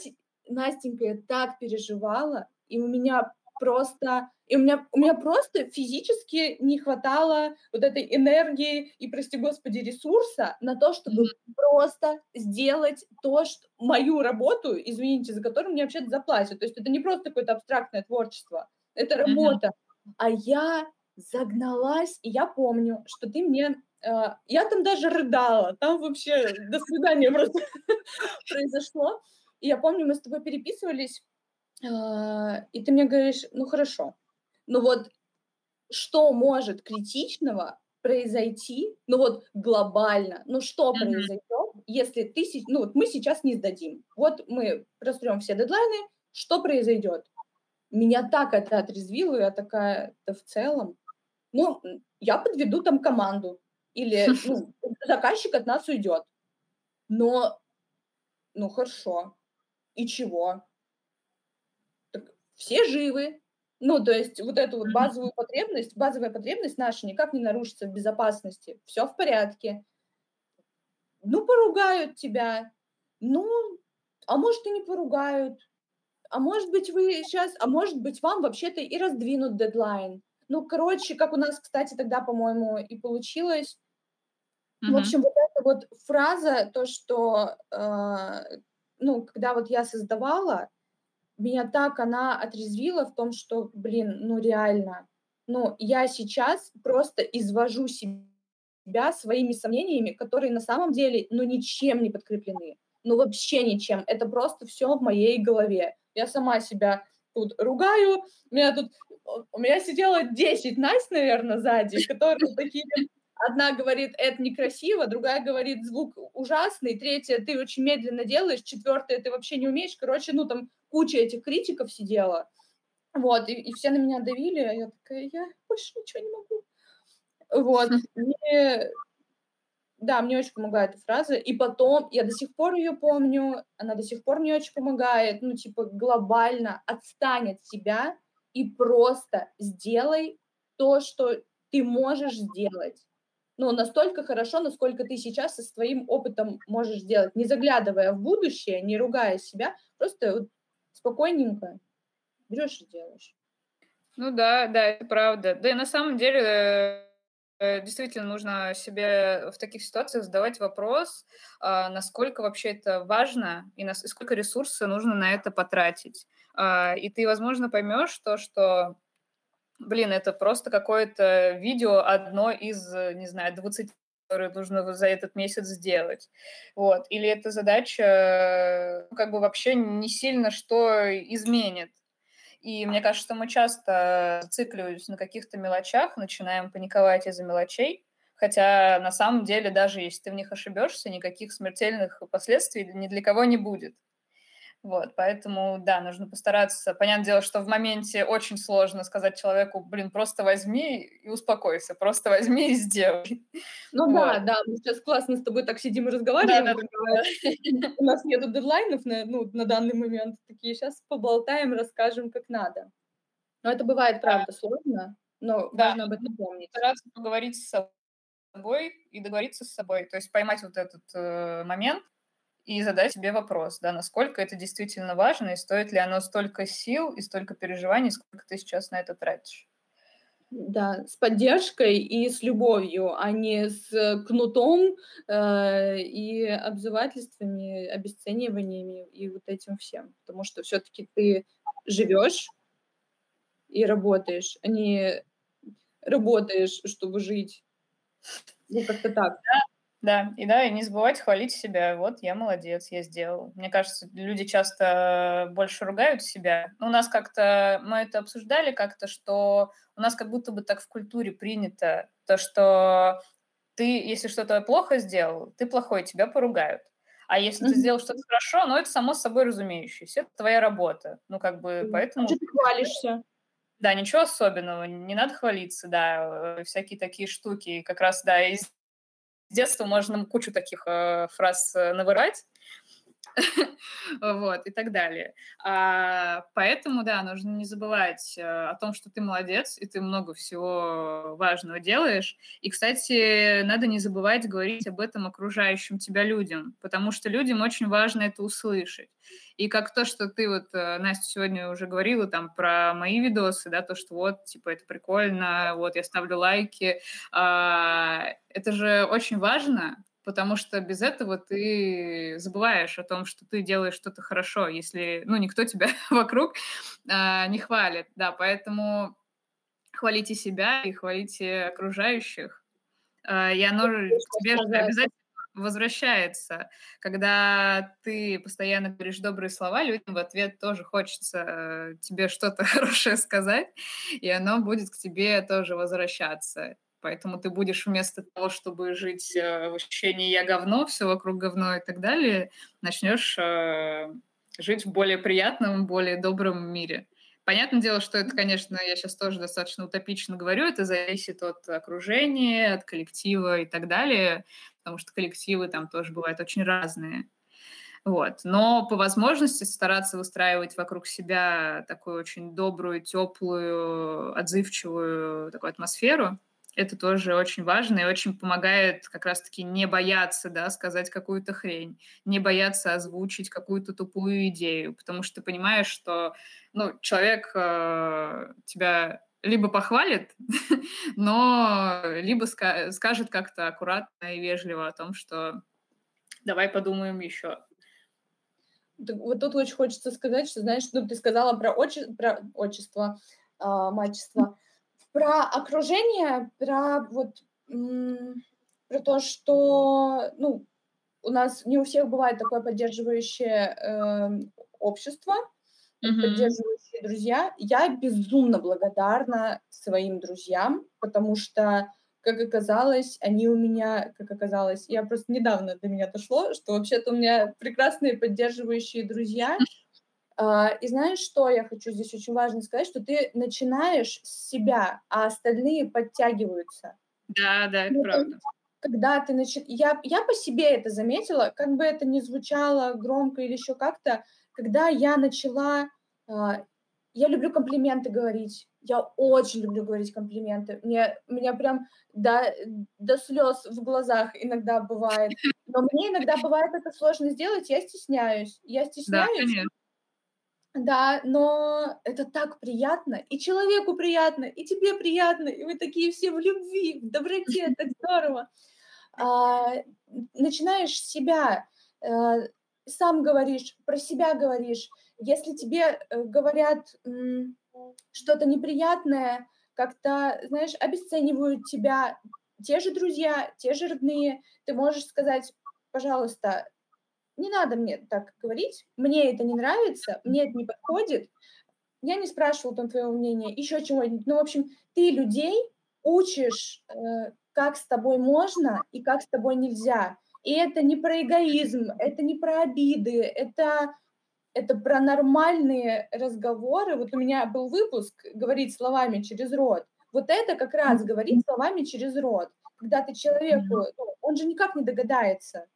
Настенька, я так переживала, и у меня просто, и у меня, у меня просто физически не хватало вот этой энергии и, прости господи, ресурса на то, чтобы mm-hmm. просто сделать то, что мою работу, извините, за которую мне вообще-то заплатят. То есть это не просто какое-то абстрактное творчество, это работа. Mm-hmm. А я загналась, и я помню, что ты мне... Э, я там даже рыдала, там вообще до свидания просто <laughs> произошло. И я помню, мы с тобой переписывались, э, и ты мне говоришь, ну хорошо, ну вот что может критичного произойти, ну вот глобально, ну что mm-hmm. произойдет, если ты, ну вот мы сейчас не сдадим, вот мы прострем все дедлайны, что произойдет? Меня так это отрезвило, я такая, да в целом, ну, я подведу там команду, или <laughs> ну, заказчик от нас уйдет. Но, ну хорошо, и чего? Так все живы. Ну, то есть вот эту вот базовую потребность, базовая потребность наша никак не нарушится в безопасности. Все в порядке. Ну, поругают тебя. Ну, а может и не поругают. А может быть вы сейчас, а может быть вам вообще-то и раздвинут дедлайн. Ну, короче, как у нас, кстати, тогда, по-моему, и получилось. Mm-hmm. В общем, вот эта вот фраза, то, что, э, ну, когда вот я создавала, меня так она отрезвила в том, что, блин, ну реально, ну я сейчас просто извожу себя своими сомнениями, которые на самом деле, ну ничем не подкреплены, ну вообще ничем. Это просто все в моей голове. Я сама себя тут ругаю, меня тут у меня сидело 10 Настя, наверное, сзади, <laughs> которые такие... Одна говорит, это некрасиво, другая говорит, звук ужасный, третья, ты очень медленно делаешь, четвертая, ты вообще не умеешь. Короче, ну там куча этих критиков сидела. Вот, и, и все на меня давили, а я такая, я больше ничего не могу. Вот, <laughs> мне, да, мне очень помогает эта фраза. И потом, я до сих пор ее помню, она до сих пор мне очень помогает, ну, типа, глобально отстань от себя, и просто сделай то, что ты можешь сделать. Ну, настолько хорошо, насколько ты сейчас со своим опытом можешь сделать, не заглядывая в будущее, не ругая себя, просто вот спокойненько берешь и делаешь. Ну да, да, это правда. Да и на самом деле э, действительно нужно себе в таких ситуациях задавать вопрос, а, насколько вообще это важно и сколько ресурсов нужно на это потратить. А, и ты, возможно, поймешь то, что, блин, это просто какое-то видео одно из, не знаю, 20 которые нужно за этот месяц сделать. Вот. Или эта задача ну, как бы вообще не сильно что изменит. И мне кажется, что мы часто зацикливаемся на каких-то мелочах, начинаем паниковать из-за мелочей, хотя на самом деле даже если ты в них ошибешься, никаких смертельных последствий ни для кого не будет. Вот, поэтому, да, нужно постараться. Понятное дело, что в моменте очень сложно сказать человеку, блин, просто возьми и успокойся, просто возьми и сделай. Ну вот. да, да, мы сейчас классно с тобой так сидим и разговариваем. Да, да, да. У нас нету дедлайнов на, ну, на данный момент. Такие, сейчас поболтаем, расскажем, как надо. Но это бывает, правда, да. сложно, но да. важно об этом помнить. Стараться поговорить с собой и договориться с собой. То есть поймать вот этот э, момент, и задать себе вопрос, да, насколько это действительно важно, и стоит ли оно столько сил и столько переживаний, сколько ты сейчас на это тратишь. Да, с поддержкой и с любовью, а не с кнутом э, и обзывательствами, обесцениваниями и вот этим всем. Потому что все-таки ты живешь и работаешь, а не работаешь, чтобы жить. Ну, как-то так. Да, да, и да, и не забывать хвалить себя. Вот я молодец, я сделал. Мне кажется, люди часто больше ругают себя. У нас как-то, мы это обсуждали как-то, что у нас как будто бы так в культуре принято, то, что ты, если что-то плохо сделал, ты плохой, тебя поругают. А если mm-hmm. ты сделал что-то хорошо, ну, это само собой разумеющееся, это твоя работа. Ну, как бы, mm-hmm. поэтому... А ты хвалишься? Да, ничего особенного, не надо хвалиться, да, всякие такие штуки. Как раз, да, из с детства можно кучу таких э, фраз э, навырать, <laughs> вот, и так далее. А, поэтому, да, нужно не забывать э, о том, что ты молодец, и ты много всего важного делаешь. И, кстати, надо не забывать говорить об этом окружающим тебя людям, потому что людям очень важно это услышать. И как то, что ты вот, э, Настя, сегодня уже говорила там про мои видосы, да, то, что вот, типа, это прикольно, вот, я ставлю лайки. А, это же очень важно, потому что без этого ты забываешь о том, что ты делаешь что-то хорошо, если, ну, никто тебя <laughs> вокруг а, не хвалит, да, поэтому хвалите себя и хвалите окружающих, а, и оно тебе же обязательно возвращается. Когда ты постоянно говоришь добрые слова, людям в ответ тоже хочется э, тебе что-то <laughs> хорошее сказать, и оно будет к тебе тоже возвращаться. Поэтому ты будешь вместо того, чтобы жить э, в ощущении «я говно», все вокруг говно и так далее, начнешь э, жить в более приятном, более добром мире. Понятное дело, что это, конечно, я сейчас тоже достаточно утопично говорю, это зависит от окружения, от коллектива и так далее, потому что коллективы там тоже бывают очень разные. Вот. Но по возможности стараться выстраивать вокруг себя такую очень добрую, теплую, отзывчивую такую атмосферу, это тоже очень важно и очень помогает как раз-таки не бояться, да, сказать какую-то хрень, не бояться озвучить какую-то тупую идею, потому что ты понимаешь, что, ну, человек э, тебя либо похвалит, <laughs> но либо ска- скажет как-то аккуратно и вежливо о том, что давай подумаем еще. Вот тут очень хочется сказать, что, знаешь, ну, ты сказала про, отче- про отчество, э, мачество. Про окружение, про вот про то, что ну, у нас не у всех бывает такое поддерживающее э, общество, mm-hmm. поддерживающие друзья. Я безумно благодарна своим друзьям, потому что, как оказалось, они у меня, как оказалось, я просто недавно до меня дошло, что вообще-то у меня прекрасные поддерживающие друзья. А, и знаешь, что я хочу здесь очень важно сказать, что ты начинаешь с себя, а остальные подтягиваются. Да, да, это ну, правда. Когда ты начи... я, я по себе это заметила, как бы это ни звучало громко или еще как-то, когда я начала... А, я люблю комплименты говорить. Я очень люблю говорить комплименты. Мне, меня прям до, до слез в глазах иногда бывает. Но мне иногда бывает это сложно сделать, я стесняюсь. Я стесняюсь. Да, конечно. Да, но это так приятно, и человеку приятно, и тебе приятно, и вы такие все в любви, в доброте, так <laughs> здорово. А, начинаешь себя, а, сам говоришь, про себя говоришь. Если тебе э, говорят что-то неприятное, как-то, знаешь, обесценивают тебя те же друзья, те же родные, ты можешь сказать, пожалуйста, не надо мне так говорить, мне это не нравится, мне это не подходит, я не спрашивала там твоего мнения, еще чего-нибудь. Ну, в общем, ты людей учишь, э, как с тобой можно и как с тобой нельзя. И это не про эгоизм, это не про обиды, это, это про нормальные разговоры. Вот у меня был выпуск «Говорить словами через рот». Вот это как раз говорить словами через рот. Когда ты человеку, ну, он же никак не догадается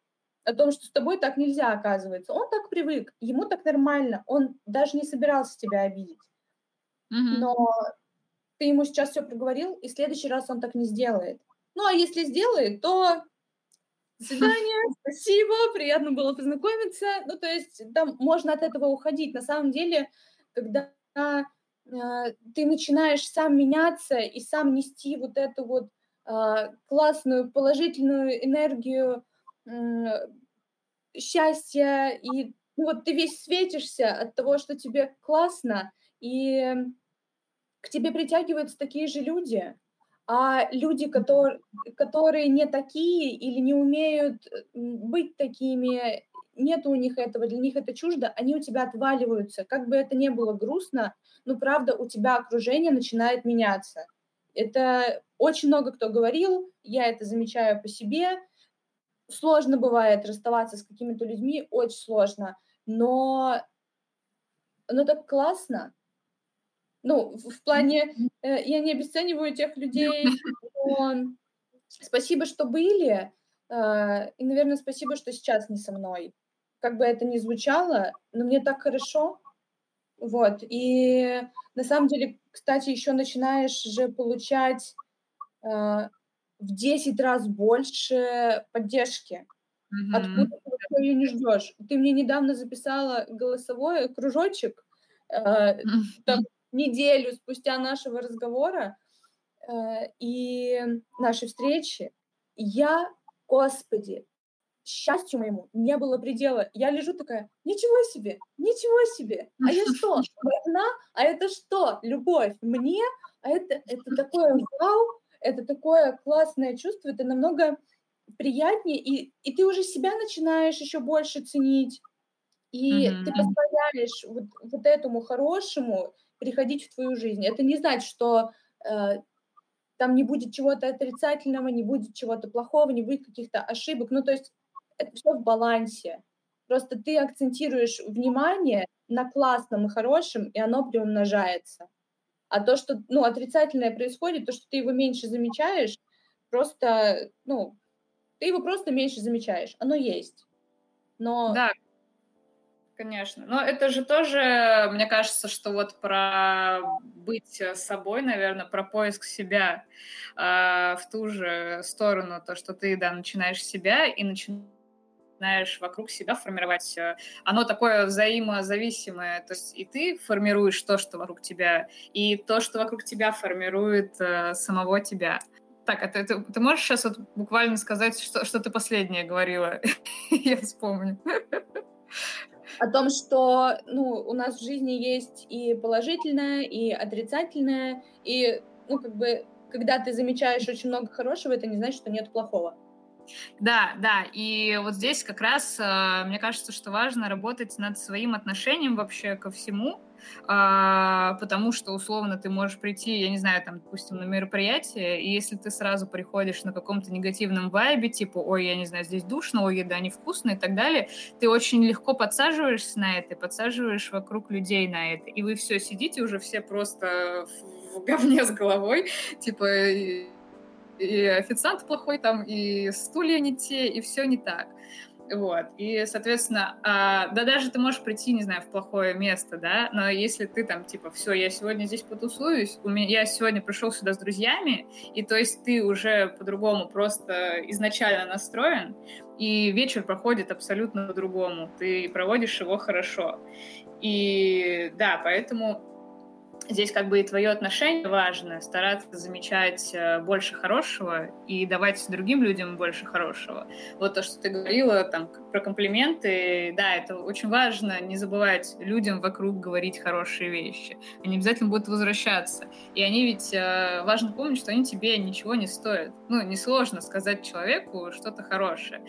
о том, что с тобой так нельзя, оказывается. Он так привык, ему так нормально, он даже не собирался тебя обидеть. Mm-hmm. Но ты ему сейчас все проговорил, и в следующий раз он так не сделает. Ну, а если сделает, то до свидания, <laughs> спасибо, приятно было познакомиться. Ну, то есть там можно от этого уходить. На самом деле, когда э, ты начинаешь сам меняться и сам нести вот эту вот э, классную положительную энергию счастья, и ну, вот ты весь светишься от того, что тебе классно, и к тебе притягиваются такие же люди, а люди, которые, которые не такие или не умеют быть такими, нет у них этого, для них это чуждо, они у тебя отваливаются. Как бы это ни было грустно, но правда у тебя окружение начинает меняться. Это очень много кто говорил, я это замечаю по себе. Сложно бывает расставаться с какими-то людьми, очень сложно, но, но так классно, ну, в, в плане, э, я не обесцениваю тех людей, но спасибо, что были, э, и, наверное, спасибо, что сейчас не со мной. Как бы это ни звучало, но мне так хорошо. Вот, и на самом деле, кстати, еще начинаешь же получать э, в 10 раз больше поддержки. Mm-hmm. Откуда ты ее не ждешь? Ты мне недавно записала голосовой кружочек, э, mm-hmm. там неделю спустя нашего разговора э, и нашей встречи, я, господи, счастью моему не было предела. Я лежу такая, ничего себе, ничего себе, а я что, <laughs> одна? А это что, любовь мне? А это, это такое вау, это такое классное чувство, это намного приятнее, и, и ты уже себя начинаешь еще больше ценить, и mm-hmm. ты позволяешь вот, вот этому хорошему приходить в твою жизнь. Это не значит, что э, там не будет чего-то отрицательного, не будет чего-то плохого, не будет каких-то ошибок. Ну, то есть это все в балансе. Просто ты акцентируешь внимание на классном и хорошем, и оно приумножается. А то, что ну, отрицательное происходит, то, что ты его меньше замечаешь, просто, ну, ты его просто меньше замечаешь. Оно есть. Но да, Конечно. Но это же тоже, мне кажется, что вот про быть собой, наверное, про поиск себя э, в ту же сторону, то, что ты, да, начинаешь себя и начинаешь вокруг себя формировать, э, оно такое взаимозависимое, то есть и ты формируешь то, что вокруг тебя, и то, что вокруг тебя формирует э, самого тебя. Так, а ты, ты, ты можешь сейчас вот буквально сказать, что, что ты последнее говорила? <laughs> Я вспомню о том, что ну, у нас в жизни есть и положительное, и отрицательное, и ну, как бы, когда ты замечаешь очень много хорошего, это не значит, что нет плохого. Да, да, и вот здесь как раз э, мне кажется, что важно работать над своим отношением вообще ко всему, а, потому что условно ты можешь прийти, я не знаю, там, допустим, на мероприятие, и если ты сразу приходишь на каком-то негативном вайбе, типа, ой, я не знаю, здесь душно, ой, еда невкусная и так далее, ты очень легко подсаживаешься на это, подсаживаешь вокруг людей на это, и вы все сидите уже все просто в говне с головой, типа, и, официант плохой там, и стулья не те, и все не так. Вот. И, соответственно, а, да даже ты можешь прийти, не знаю, в плохое место, да, но если ты там, типа, все, я сегодня здесь потусуюсь, у меня, я сегодня пришел сюда с друзьями, и то есть ты уже по-другому просто изначально настроен, и вечер проходит абсолютно по-другому, ты проводишь его хорошо. И да, поэтому здесь как бы и твое отношение важно, стараться замечать э, больше хорошего и давать другим людям больше хорошего. Вот то, что ты говорила там про комплименты, да, это очень важно, не забывать людям вокруг говорить хорошие вещи. Они обязательно будут возвращаться. И они ведь, э, важно помнить, что они тебе ничего не стоят. Ну, несложно сказать человеку что-то хорошее.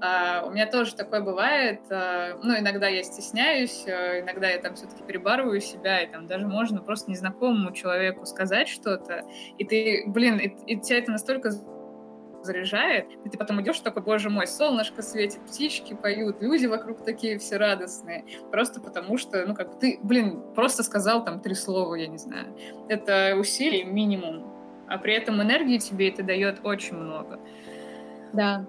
А, у меня тоже такое бывает, э, ну, иногда я стесняюсь, иногда я там все-таки перебарываю себя, и там даже можно просто незнакомому человеку сказать что-то, и ты, блин, и, и тебя это настолько заряжает, и ты потом идешь такой, боже мой, солнышко светит, птички поют, люди вокруг такие все радостные, просто потому что, ну, как ты, блин, просто сказал там три слова, я не знаю. Это усилий минимум, а при этом энергии тебе это дает очень много. Да,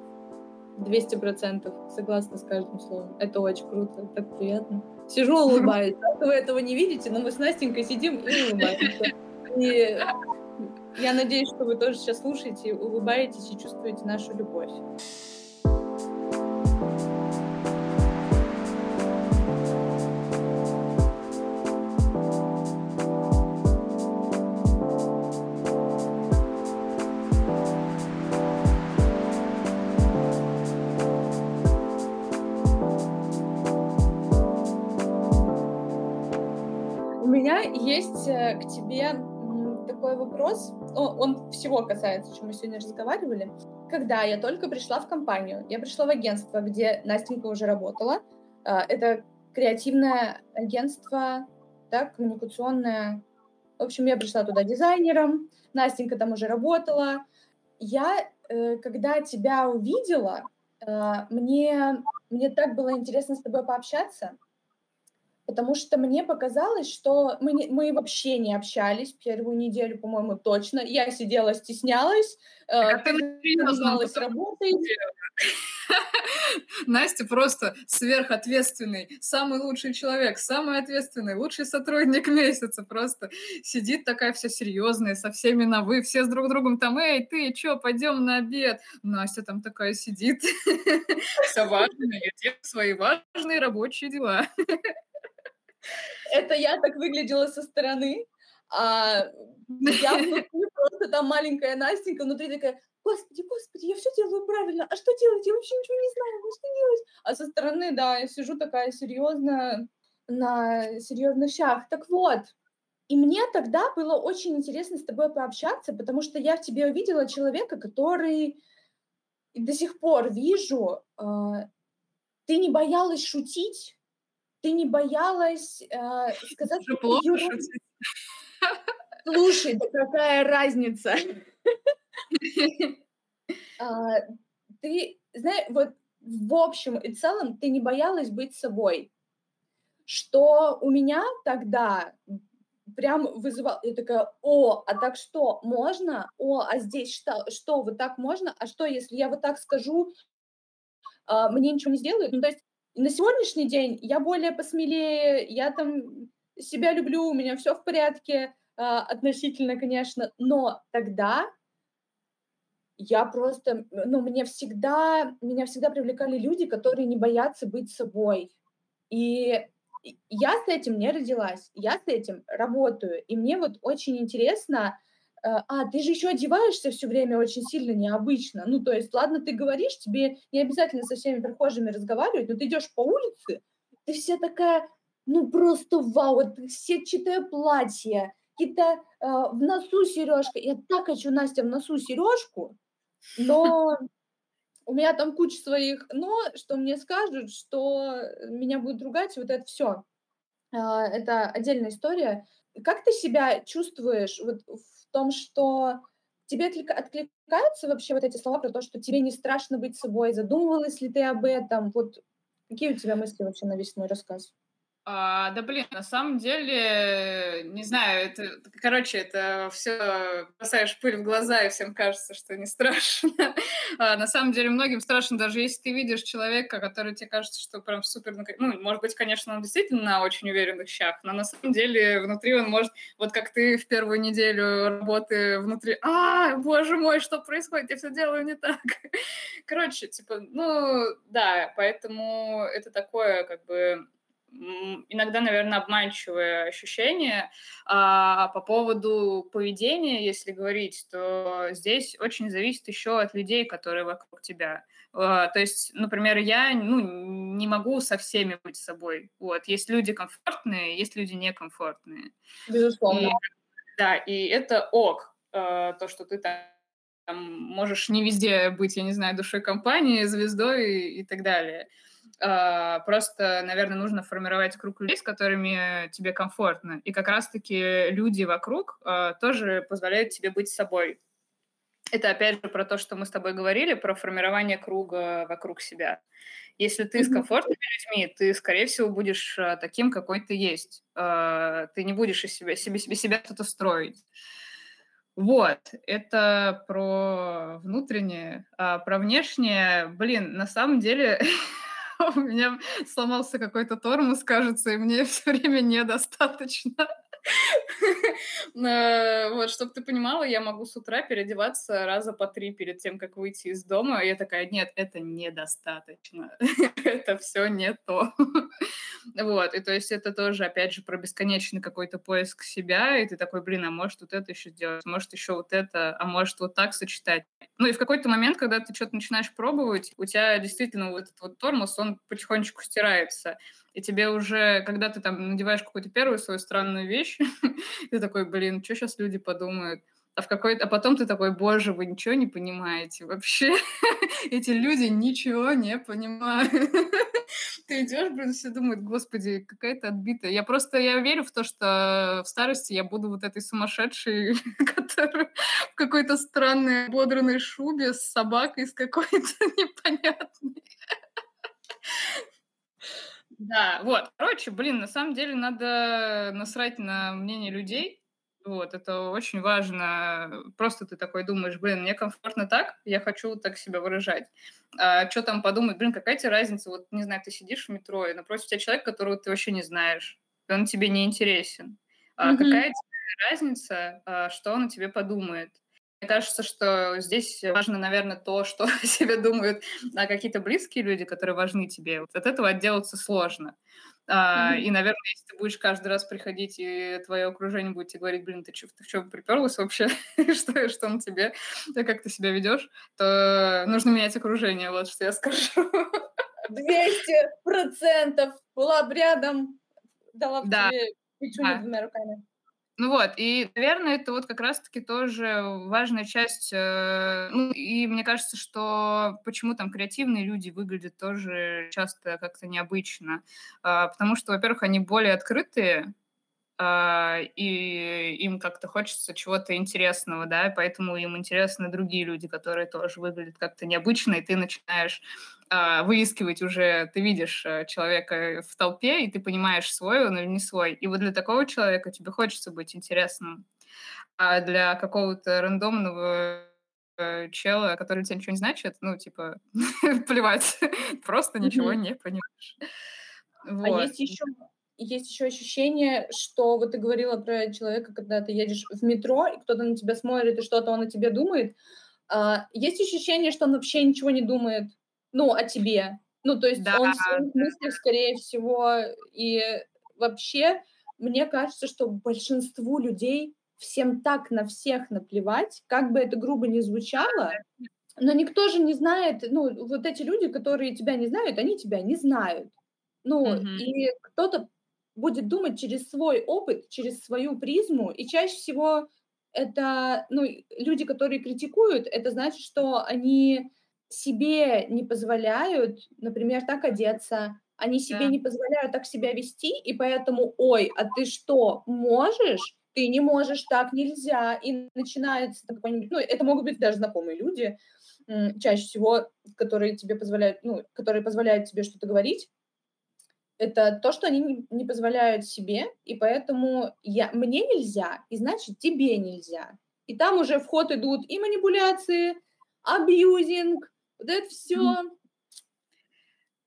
двести процентов, согласна с каждым словом. Это очень круто, так приятно. Сижу, улыбаюсь. Вы этого не видите, но мы с Настенькой сидим и улыбаемся. И я надеюсь, что вы тоже сейчас слушаете, улыбаетесь и чувствуете нашу любовь. Есть э, к тебе такой вопрос. Он всего касается, о чем мы сегодня разговаривали. Когда я только пришла в компанию, я пришла в агентство, где Настенька уже работала. А, это креативное агентство, да, коммуникационное. В общем, я пришла туда дизайнером, Настенька там уже работала. Я, э, когда тебя увидела, э, мне, мне так было интересно с тобой пообщаться, потому что мне показалось, что мы, не, мы вообще не общались первую неделю, по-моему, точно. Я сидела, стеснялась, а э, занималась работой. <laughs> Настя просто сверхответственный, самый лучший человек, самый ответственный, лучший сотрудник <laughs> месяца. Просто сидит такая вся серьезная, со всеми на вы, все с друг другом там, эй, ты, чё, пойдем на обед? Настя там такая сидит, <laughs> все важное, свои важные рабочие дела. Это я так выглядела со стороны, а я <laughs> внутри просто там маленькая Настенька, внутри такая, господи, господи, я все делаю правильно, а что делать? Я вообще ничего не знаю, а что делать? А со стороны, да, я сижу такая серьезная, на серьезных щах. Так вот, и мне тогда было очень интересно с тобой пообщаться, потому что я в тебе увидела человека, который до сих пор вижу, э, ты не боялась шутить, ты не боялась э, <laughs> сказать... Уже плохо Слушай, <laughs> да какая разница? <laughs> А, ты, знаешь, вот в общем и целом ты не боялась быть собой. Что у меня тогда прям вызывал, я такая, о, а так что, можно? О, а здесь что, что, вот так можно? А что, если я вот так скажу, а, мне ничего не сделают? Ну, то есть на сегодняшний день я более посмелее, я там себя люблю, у меня все в порядке э, относительно, конечно, но тогда я просто, ну, мне всегда, меня всегда привлекали люди, которые не боятся быть собой. И я с этим не родилась, я с этим работаю. И мне вот очень интересно, а, ты же еще одеваешься все время очень сильно необычно. Ну, то есть, ладно, ты говоришь, тебе не обязательно со всеми прохожими разговаривать, но ты идешь по улице, ты вся такая, ну, просто вау, вот сетчатое платье, какие-то э, в носу сережка. Я так хочу, Настя, в носу сережку, но у меня там куча своих «но», что мне скажут, что меня будут ругать, вот это все. Э, это отдельная история. Как ты себя чувствуешь вот в том, что тебе откликаются вообще вот эти слова про то, что тебе не страшно быть собой? Задумывалась ли ты об этом? Вот какие у тебя мысли вообще на весь мой рассказ? А, да блин, на самом деле, не знаю, это, короче, это все бросаешь пыль в глаза, и всем кажется, что не страшно. <laughs> а, на самом деле, многим страшно, даже если ты видишь человека, который тебе кажется, что прям супер, ну, может быть, конечно, он действительно на очень уверенных щах, но на самом деле внутри он может, вот как ты в первую неделю работы внутри, а, боже мой, что происходит, я все делаю не так. <laughs> Короче, типа, ну, да, поэтому это такое, как бы, иногда, наверное, обманчивое ощущение. А по поводу поведения, если говорить, то здесь очень зависит еще от людей, которые вокруг тебя. А, то есть, например, я ну, не могу со всеми быть собой. Вот. Есть люди комфортные, есть люди некомфортные. Безусловно. И, да, и это ок, а, то, что ты там там, можешь не везде быть, я не знаю, душой компании, звездой и, и так далее. Uh, просто, наверное, нужно формировать круг людей, с которыми тебе комфортно. И как раз-таки люди вокруг uh, тоже позволяют тебе быть собой. Это опять же про то, что мы с тобой говорили, про формирование круга вокруг себя. Если ты mm-hmm. с комфортными людьми, ты, скорее всего, будешь uh, таким, какой ты есть. Ты не будешь из себя, себе, себе себя что-то строить. Вот, это про внутреннее. А про внешнее, блин, на самом деле <laughs> <laughs> у меня сломался какой-то тормоз, кажется, и мне все время недостаточно. Э, вот, чтобы ты понимала, я могу с утра переодеваться раза по три перед тем, как выйти из дома. Я такая, нет, это недостаточно. <laughs> это все не то. вот, и то есть это тоже, опять же, про бесконечный какой-то поиск себя. И ты такой, блин, а может вот это еще сделать, может еще вот это, а может вот так сочетать. Ну и в какой-то момент, когда ты что-то начинаешь пробовать, у тебя действительно вот этот вот тормоз, он потихонечку стирается и тебе уже, когда ты там надеваешь какую-то первую свою странную вещь, <laughs> ты такой, блин, что сейчас люди подумают? А, в какой а потом ты такой, боже, вы ничего не понимаете вообще. <laughs> Эти люди ничего не понимают. <laughs> ты идешь, блин, все думают, господи, какая-то отбитая. Я просто, я верю в то, что в старости я буду вот этой сумасшедшей, которая в какой-то странной бодранной шубе с собакой, с какой-то непонятной. Да, вот. Короче, блин, на самом деле надо насрать на мнение людей. Вот, это очень важно. Просто ты такой думаешь, блин, мне комфортно так, я хочу так себя выражать. А что там подумать, блин, какая тебе разница? Вот, не знаю, ты сидишь в метро, и напротив тебя человек, которого ты вообще не знаешь, и он тебе не интересен. А mm-hmm. какая тебе разница, а, что он о тебе подумает? Мне кажется, что здесь важно, наверное, то, что <laughs> о себе думают а, какие-то близкие люди, которые важны тебе. Вот от этого отделаться сложно. А, mm-hmm. И, наверное, если ты будешь каждый раз приходить, и твое окружение будет тебе говорить, блин, ты, чё, ты чем приперлась вообще? <laughs> что, что на тебе? Как ты себя ведешь? То нужно менять окружение, вот что я скажу. 200 процентов была бы рядом, дала бы да. тебе печенье да. двумя руками. Ну вот, и, наверное, это вот как раз-таки тоже важная часть. Э, ну, и мне кажется, что почему там креативные люди выглядят тоже часто как-то необычно. Э, потому что, во-первых, они более открытые, и им как-то хочется чего-то интересного, да, поэтому им интересны другие люди, которые тоже выглядят как-то необычно, и ты начинаешь а, выискивать уже, ты видишь э, человека в толпе, и ты понимаешь, свой он или не свой. И вот для такого человека тебе хочется быть интересным. А для какого-то рандомного э, чела, который тебе ничего не значит, ну, типа, <laughs> плевать, <laughs> просто ничего не понимаешь. А есть еще есть еще ощущение, что вот ты говорила про человека, когда ты едешь в метро, и кто-то на тебя смотрит, и что-то он о тебе думает. А, есть ощущение, что он вообще ничего не думает ну, о тебе. Ну, то есть да. он в своих мыслях, скорее всего, и вообще, мне кажется, что большинству людей всем так на всех наплевать, как бы это грубо не звучало, но никто же не знает, ну, вот эти люди, которые тебя не знают, они тебя не знают. Ну, mm-hmm. и кто-то будет думать через свой опыт, через свою призму, и чаще всего это, ну, люди, которые критикуют, это значит, что они себе не позволяют, например, так одеться, они себе да. не позволяют так себя вести, и поэтому, ой, а ты что, можешь? Ты не можешь, так нельзя. И начинается какой-нибудь, ну, это могут быть даже знакомые люди, чаще всего, которые тебе позволяют, ну, которые позволяют тебе что-то говорить, это то, что они не, позволяют себе, и поэтому я, мне нельзя, и значит тебе нельзя. И там уже в ход идут и манипуляции, абьюзинг, вот это все.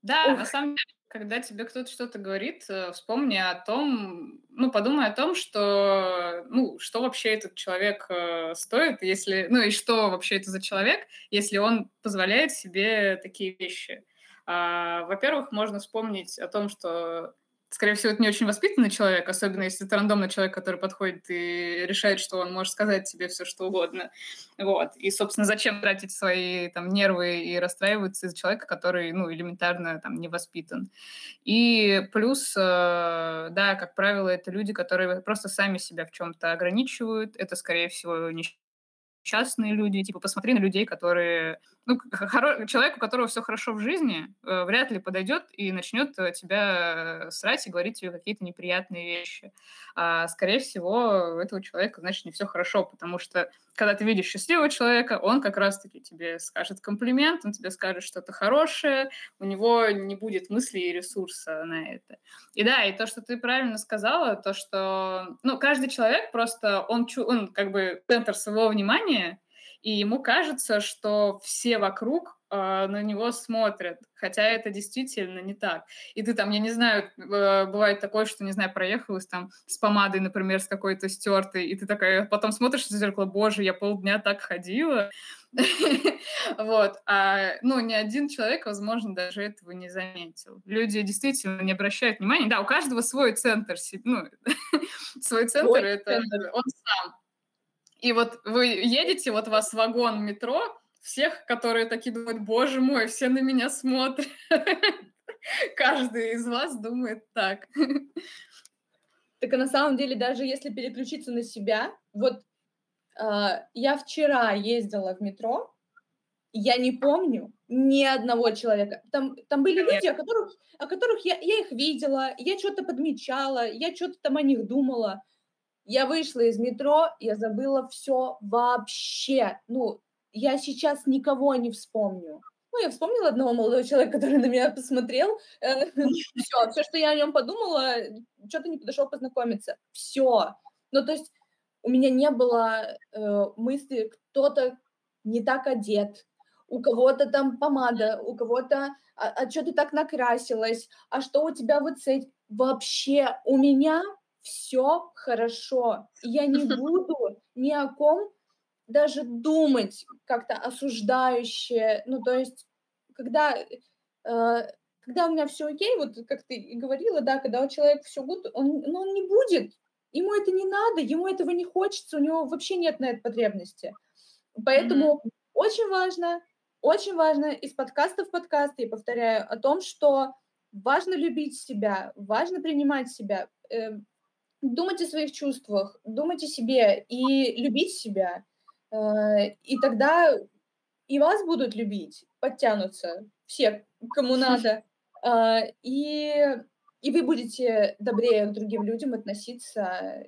Да, Ох. на самом деле, когда тебе кто-то что-то говорит, э, вспомни о том, ну, подумай о том, что, ну, что вообще этот человек э, стоит, если, ну, и что вообще это за человек, если он позволяет себе такие вещи. А, во-первых, можно вспомнить о том, что скорее всего, это не очень воспитанный человек, особенно если это рандомный человек, который подходит и решает, что он может сказать тебе все, что угодно. Вот. И, собственно, зачем тратить свои там, нервы и расстраиваться из-за человека, который, ну, элементарно там не воспитан. И плюс, э, да, как правило, это люди, которые просто сами себя в чем-то ограничивают. Это, скорее всего, не частные люди, типа посмотри на людей, которые, ну, хоро... человек, у которого все хорошо в жизни, э, вряд ли подойдет и начнет э, тебя срать и говорить тебе какие-то неприятные вещи. А, скорее всего, у этого человека, значит, не все хорошо, потому что когда ты видишь счастливого человека, он как раз-таки тебе скажет комплимент, он тебе скажет что-то хорошее, у него не будет мысли и ресурса на это. И да, и то, что ты правильно сказала, то, что, ну, каждый человек просто, он, он как бы центр своего внимания, и ему кажется, что все вокруг э, на него смотрят, хотя это действительно не так. И ты там, я не знаю, э, бывает такое, что, не знаю, проехалась там с помадой, например, с какой-то стертой, и ты такая, потом смотришь в зеркало, боже, я полдня так ходила, <laughs> вот, а, ну, ни один человек, возможно, даже этого не заметил. Люди действительно не обращают внимания, да, у каждого свой центр, ну, <laughs> свой центр, это он сам, и вот вы едете, вот у вас вагон метро, всех, которые такие думают, боже мой, все на меня смотрят. <laughs> Каждый из вас думает так. Так а на самом деле, даже если переключиться на себя, вот э, я вчера ездила в метро, я не помню ни одного человека. Там, там были люди, о которых, о которых я, я их видела, я что-то подмечала, я что-то там о них думала. Я вышла из метро, я забыла все вообще. Ну, я сейчас никого не вспомню. Ну, я вспомнила одного молодого человека, который на меня посмотрел. <laughs> Все, все, что я о нем подумала, что-то не подошел познакомиться. Все. Ну, то есть у меня не было э, мысли, кто-то не так одет, у кого-то там помада, у кого-то, а, а что ты так накрасилась, а что у тебя вот с этим? Вообще у меня все хорошо. Я не <laughs> буду ни о ком даже думать как-то осуждающе. Ну, то есть, когда, э, когда у меня все окей, вот как ты и говорила, да, когда у человека все гуд, он, ну, он не будет. Ему это не надо, ему этого не хочется, у него вообще нет на это потребности. Поэтому mm-hmm. очень важно, очень важно из подкаста в подкаст, я повторяю, о том, что важно любить себя, важно принимать себя. Э, думать о своих чувствах, думать о себе и любить себя. Э, и тогда и вас будут любить, подтянутся все, кому надо. Э, и, и вы будете добрее к другим людям относиться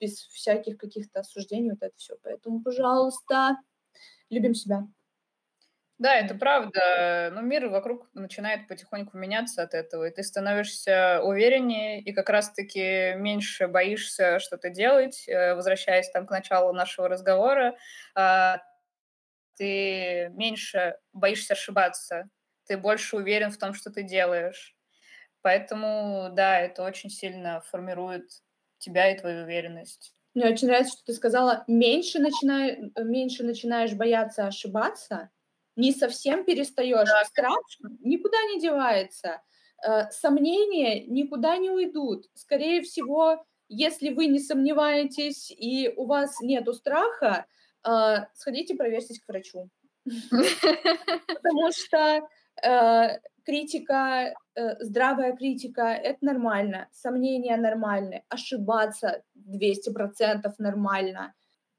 без всяких каких-то осуждений, вот это все. Поэтому, пожалуйста, любим себя. Да, это правда. Но мир вокруг начинает потихоньку меняться от этого, и ты становишься увереннее и как раз-таки меньше боишься что-то делать. Э, возвращаясь там к началу нашего разговора, а, ты меньше боишься ошибаться, ты больше уверен в том, что ты делаешь. Поэтому, да, это очень сильно формирует тебя и твою уверенность. Мне очень нравится, что ты сказала, меньше, начинаю, меньше начинаешь бояться ошибаться, не совсем перестаешь. Да, Страх никуда не девается. Э, сомнения никуда не уйдут. Скорее всего, если вы не сомневаетесь и у вас нет страха, э, сходите, проверьтесь к врачу. Потому что э, критика, здравая критика — это нормально, сомнения нормальны, ошибаться 200% нормально,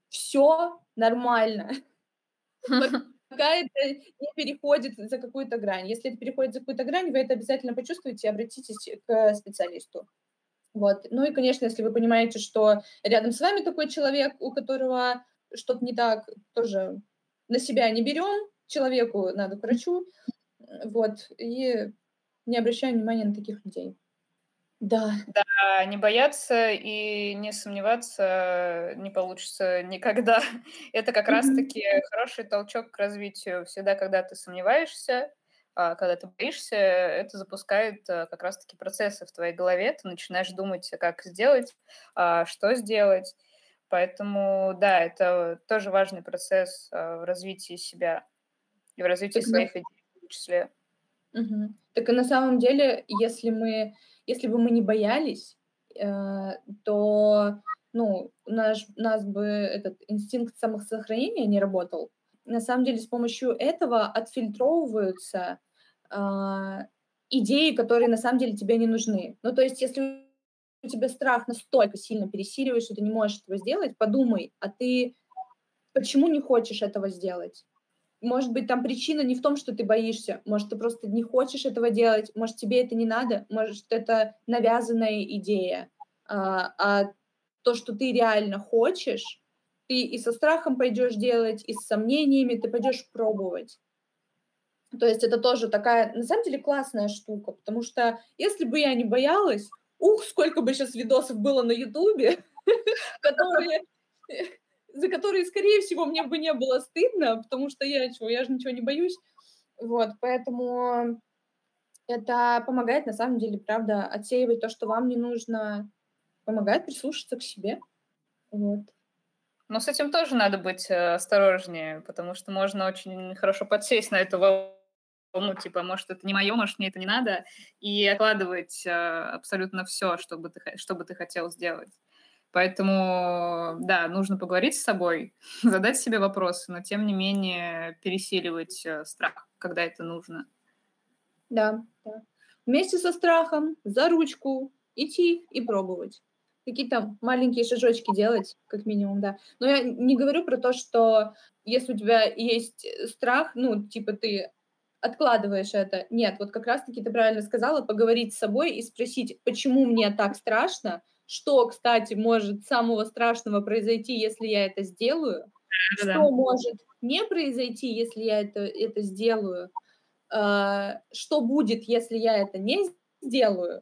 все нормально пока это не переходит за какую-то грань. Если это переходит за какую-то грань, вы это обязательно почувствуете и обратитесь к специалисту. Вот. Ну и, конечно, если вы понимаете, что рядом с вами такой человек, у которого что-то не так, тоже на себя не берем, человеку надо к врачу, вот, и не обращаем внимания на таких людей. Да. Да, не бояться и не сомневаться не получится никогда. <laughs> Это как раз-таки хороший толчок к развитию. Всегда, когда ты сомневаешься, а, когда ты боишься, это запускает а, как раз-таки процессы в твоей голове. Ты начинаешь думать, как сделать, а, что сделать. Поэтому, да, это тоже важный процесс в развитии себя и в развитии своих идей в том числе. Угу. Так и на самом деле, если мы Если бы мы не боялись, э, то ну, наш, нас бы этот инстинкт самосохранения не работал. На самом деле с помощью этого отфильтровываются э, идеи, которые на самом деле тебе не нужны. Ну, то есть, если у тебя страх настолько сильно пересиливает, что ты не можешь этого сделать, подумай, а ты почему не хочешь этого сделать? Может быть, там причина не в том, что ты боишься, может, ты просто не хочешь этого делать, может, тебе это не надо, может, это навязанная идея, а, а то, что ты реально хочешь, ты и со страхом пойдешь делать, и с сомнениями ты пойдешь пробовать. То есть это тоже такая, на самом деле, классная штука, потому что если бы я не боялась, ух, сколько бы сейчас видосов было на Ютубе, <laughs> которые за которые, скорее всего, мне бы не было стыдно, потому что я чего, я же ничего не боюсь. Вот, поэтому это помогает, на самом деле, правда, отсеивать то, что вам не нужно, помогает прислушаться к себе. Вот. Но с этим тоже надо быть э, осторожнее, потому что можно очень хорошо подсесть на эту волну, типа, может, это не мое, может, мне это не надо, и откладывать э, абсолютно все, что бы ты, что бы ты хотел сделать. Поэтому, да, нужно поговорить с собой, <laughs> задать себе вопросы, но тем не менее пересиливать э, страх, когда это нужно. Да, да. Вместе со страхом за ручку идти и пробовать. Какие-то маленькие шажочки делать, как минимум, да. Но я не говорю про то, что если у тебя есть страх, ну, типа ты откладываешь это. Нет, вот как раз-таки ты правильно сказала, поговорить с собой и спросить, почему мне так страшно, что, кстати, может самого страшного произойти, если я это сделаю, да, что может не произойти, если я это, это сделаю, э, что будет, если я это не сделаю,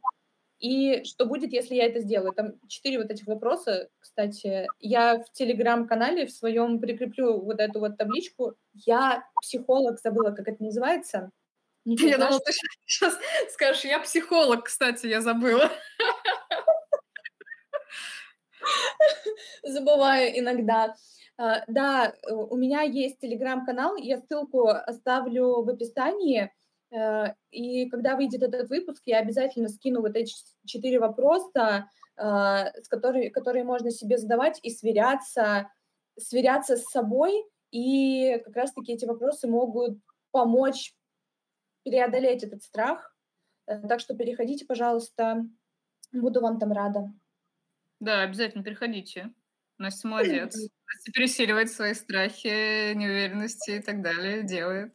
и что будет, если я это сделаю. Там четыре вот этих вопроса, кстати. Я в телеграм-канале в своем прикреплю вот эту вот табличку. Я психолог, забыла, как это называется. <laughs> Я думала, ты сейчас скажешь, я психолог, кстати, я забыла. <laughs> <laughs> забываю иногда. А, да, у меня есть телеграм-канал, я ссылку оставлю в описании. Э, и когда выйдет этот выпуск, я обязательно скину вот эти четыре вопроса, а, с которыми, которые можно себе задавать и сверяться, сверяться с собой. И как раз-таки эти вопросы могут помочь преодолеть этот страх. Э, так что переходите, пожалуйста. Буду вам там рада. Да, обязательно переходите. Настя молодец. Настя пересиливает свои страхи, неуверенности и так далее, делает.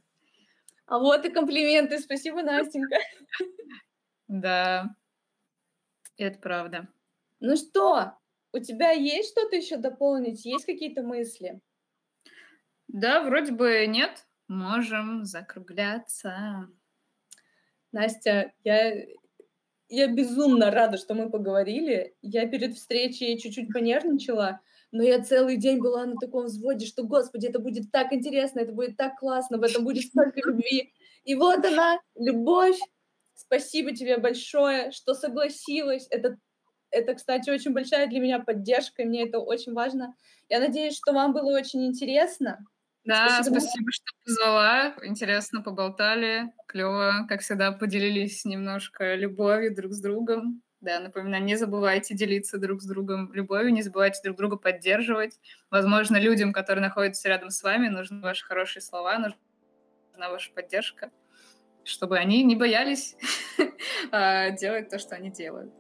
А вот и комплименты. Спасибо, Настенька. Да, это правда. Ну что, у тебя есть что-то еще дополнить? Есть какие-то мысли? Да, вроде бы нет. Можем закругляться. Настя, я я безумно рада, что мы поговорили. Я перед встречей чуть-чуть понервничала, но я целый день была на таком взводе, что, господи, это будет так интересно, это будет так классно, в этом будет столько любви. И вот она, любовь. Спасибо тебе большое, что согласилась. Это, это, кстати, очень большая для меня поддержка, и мне это очень важно. Я надеюсь, что вам было очень интересно. Да, спасибо, спасибо что позвала. Интересно поболтали. Клево, как всегда, поделились немножко любовью друг с другом. Да, напоминаю, не забывайте делиться друг с другом любовью, не забывайте друг друга поддерживать. Возможно, людям, которые находятся рядом с вами, нужны ваши хорошие слова, нужна ваша поддержка, чтобы они не боялись <laughs> а, делать то, что они делают.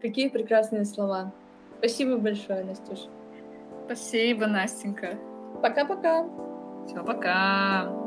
Какие прекрасные слова. Спасибо большое, Настюш. Спасибо, Настенька. Пока-пока. Все, пока.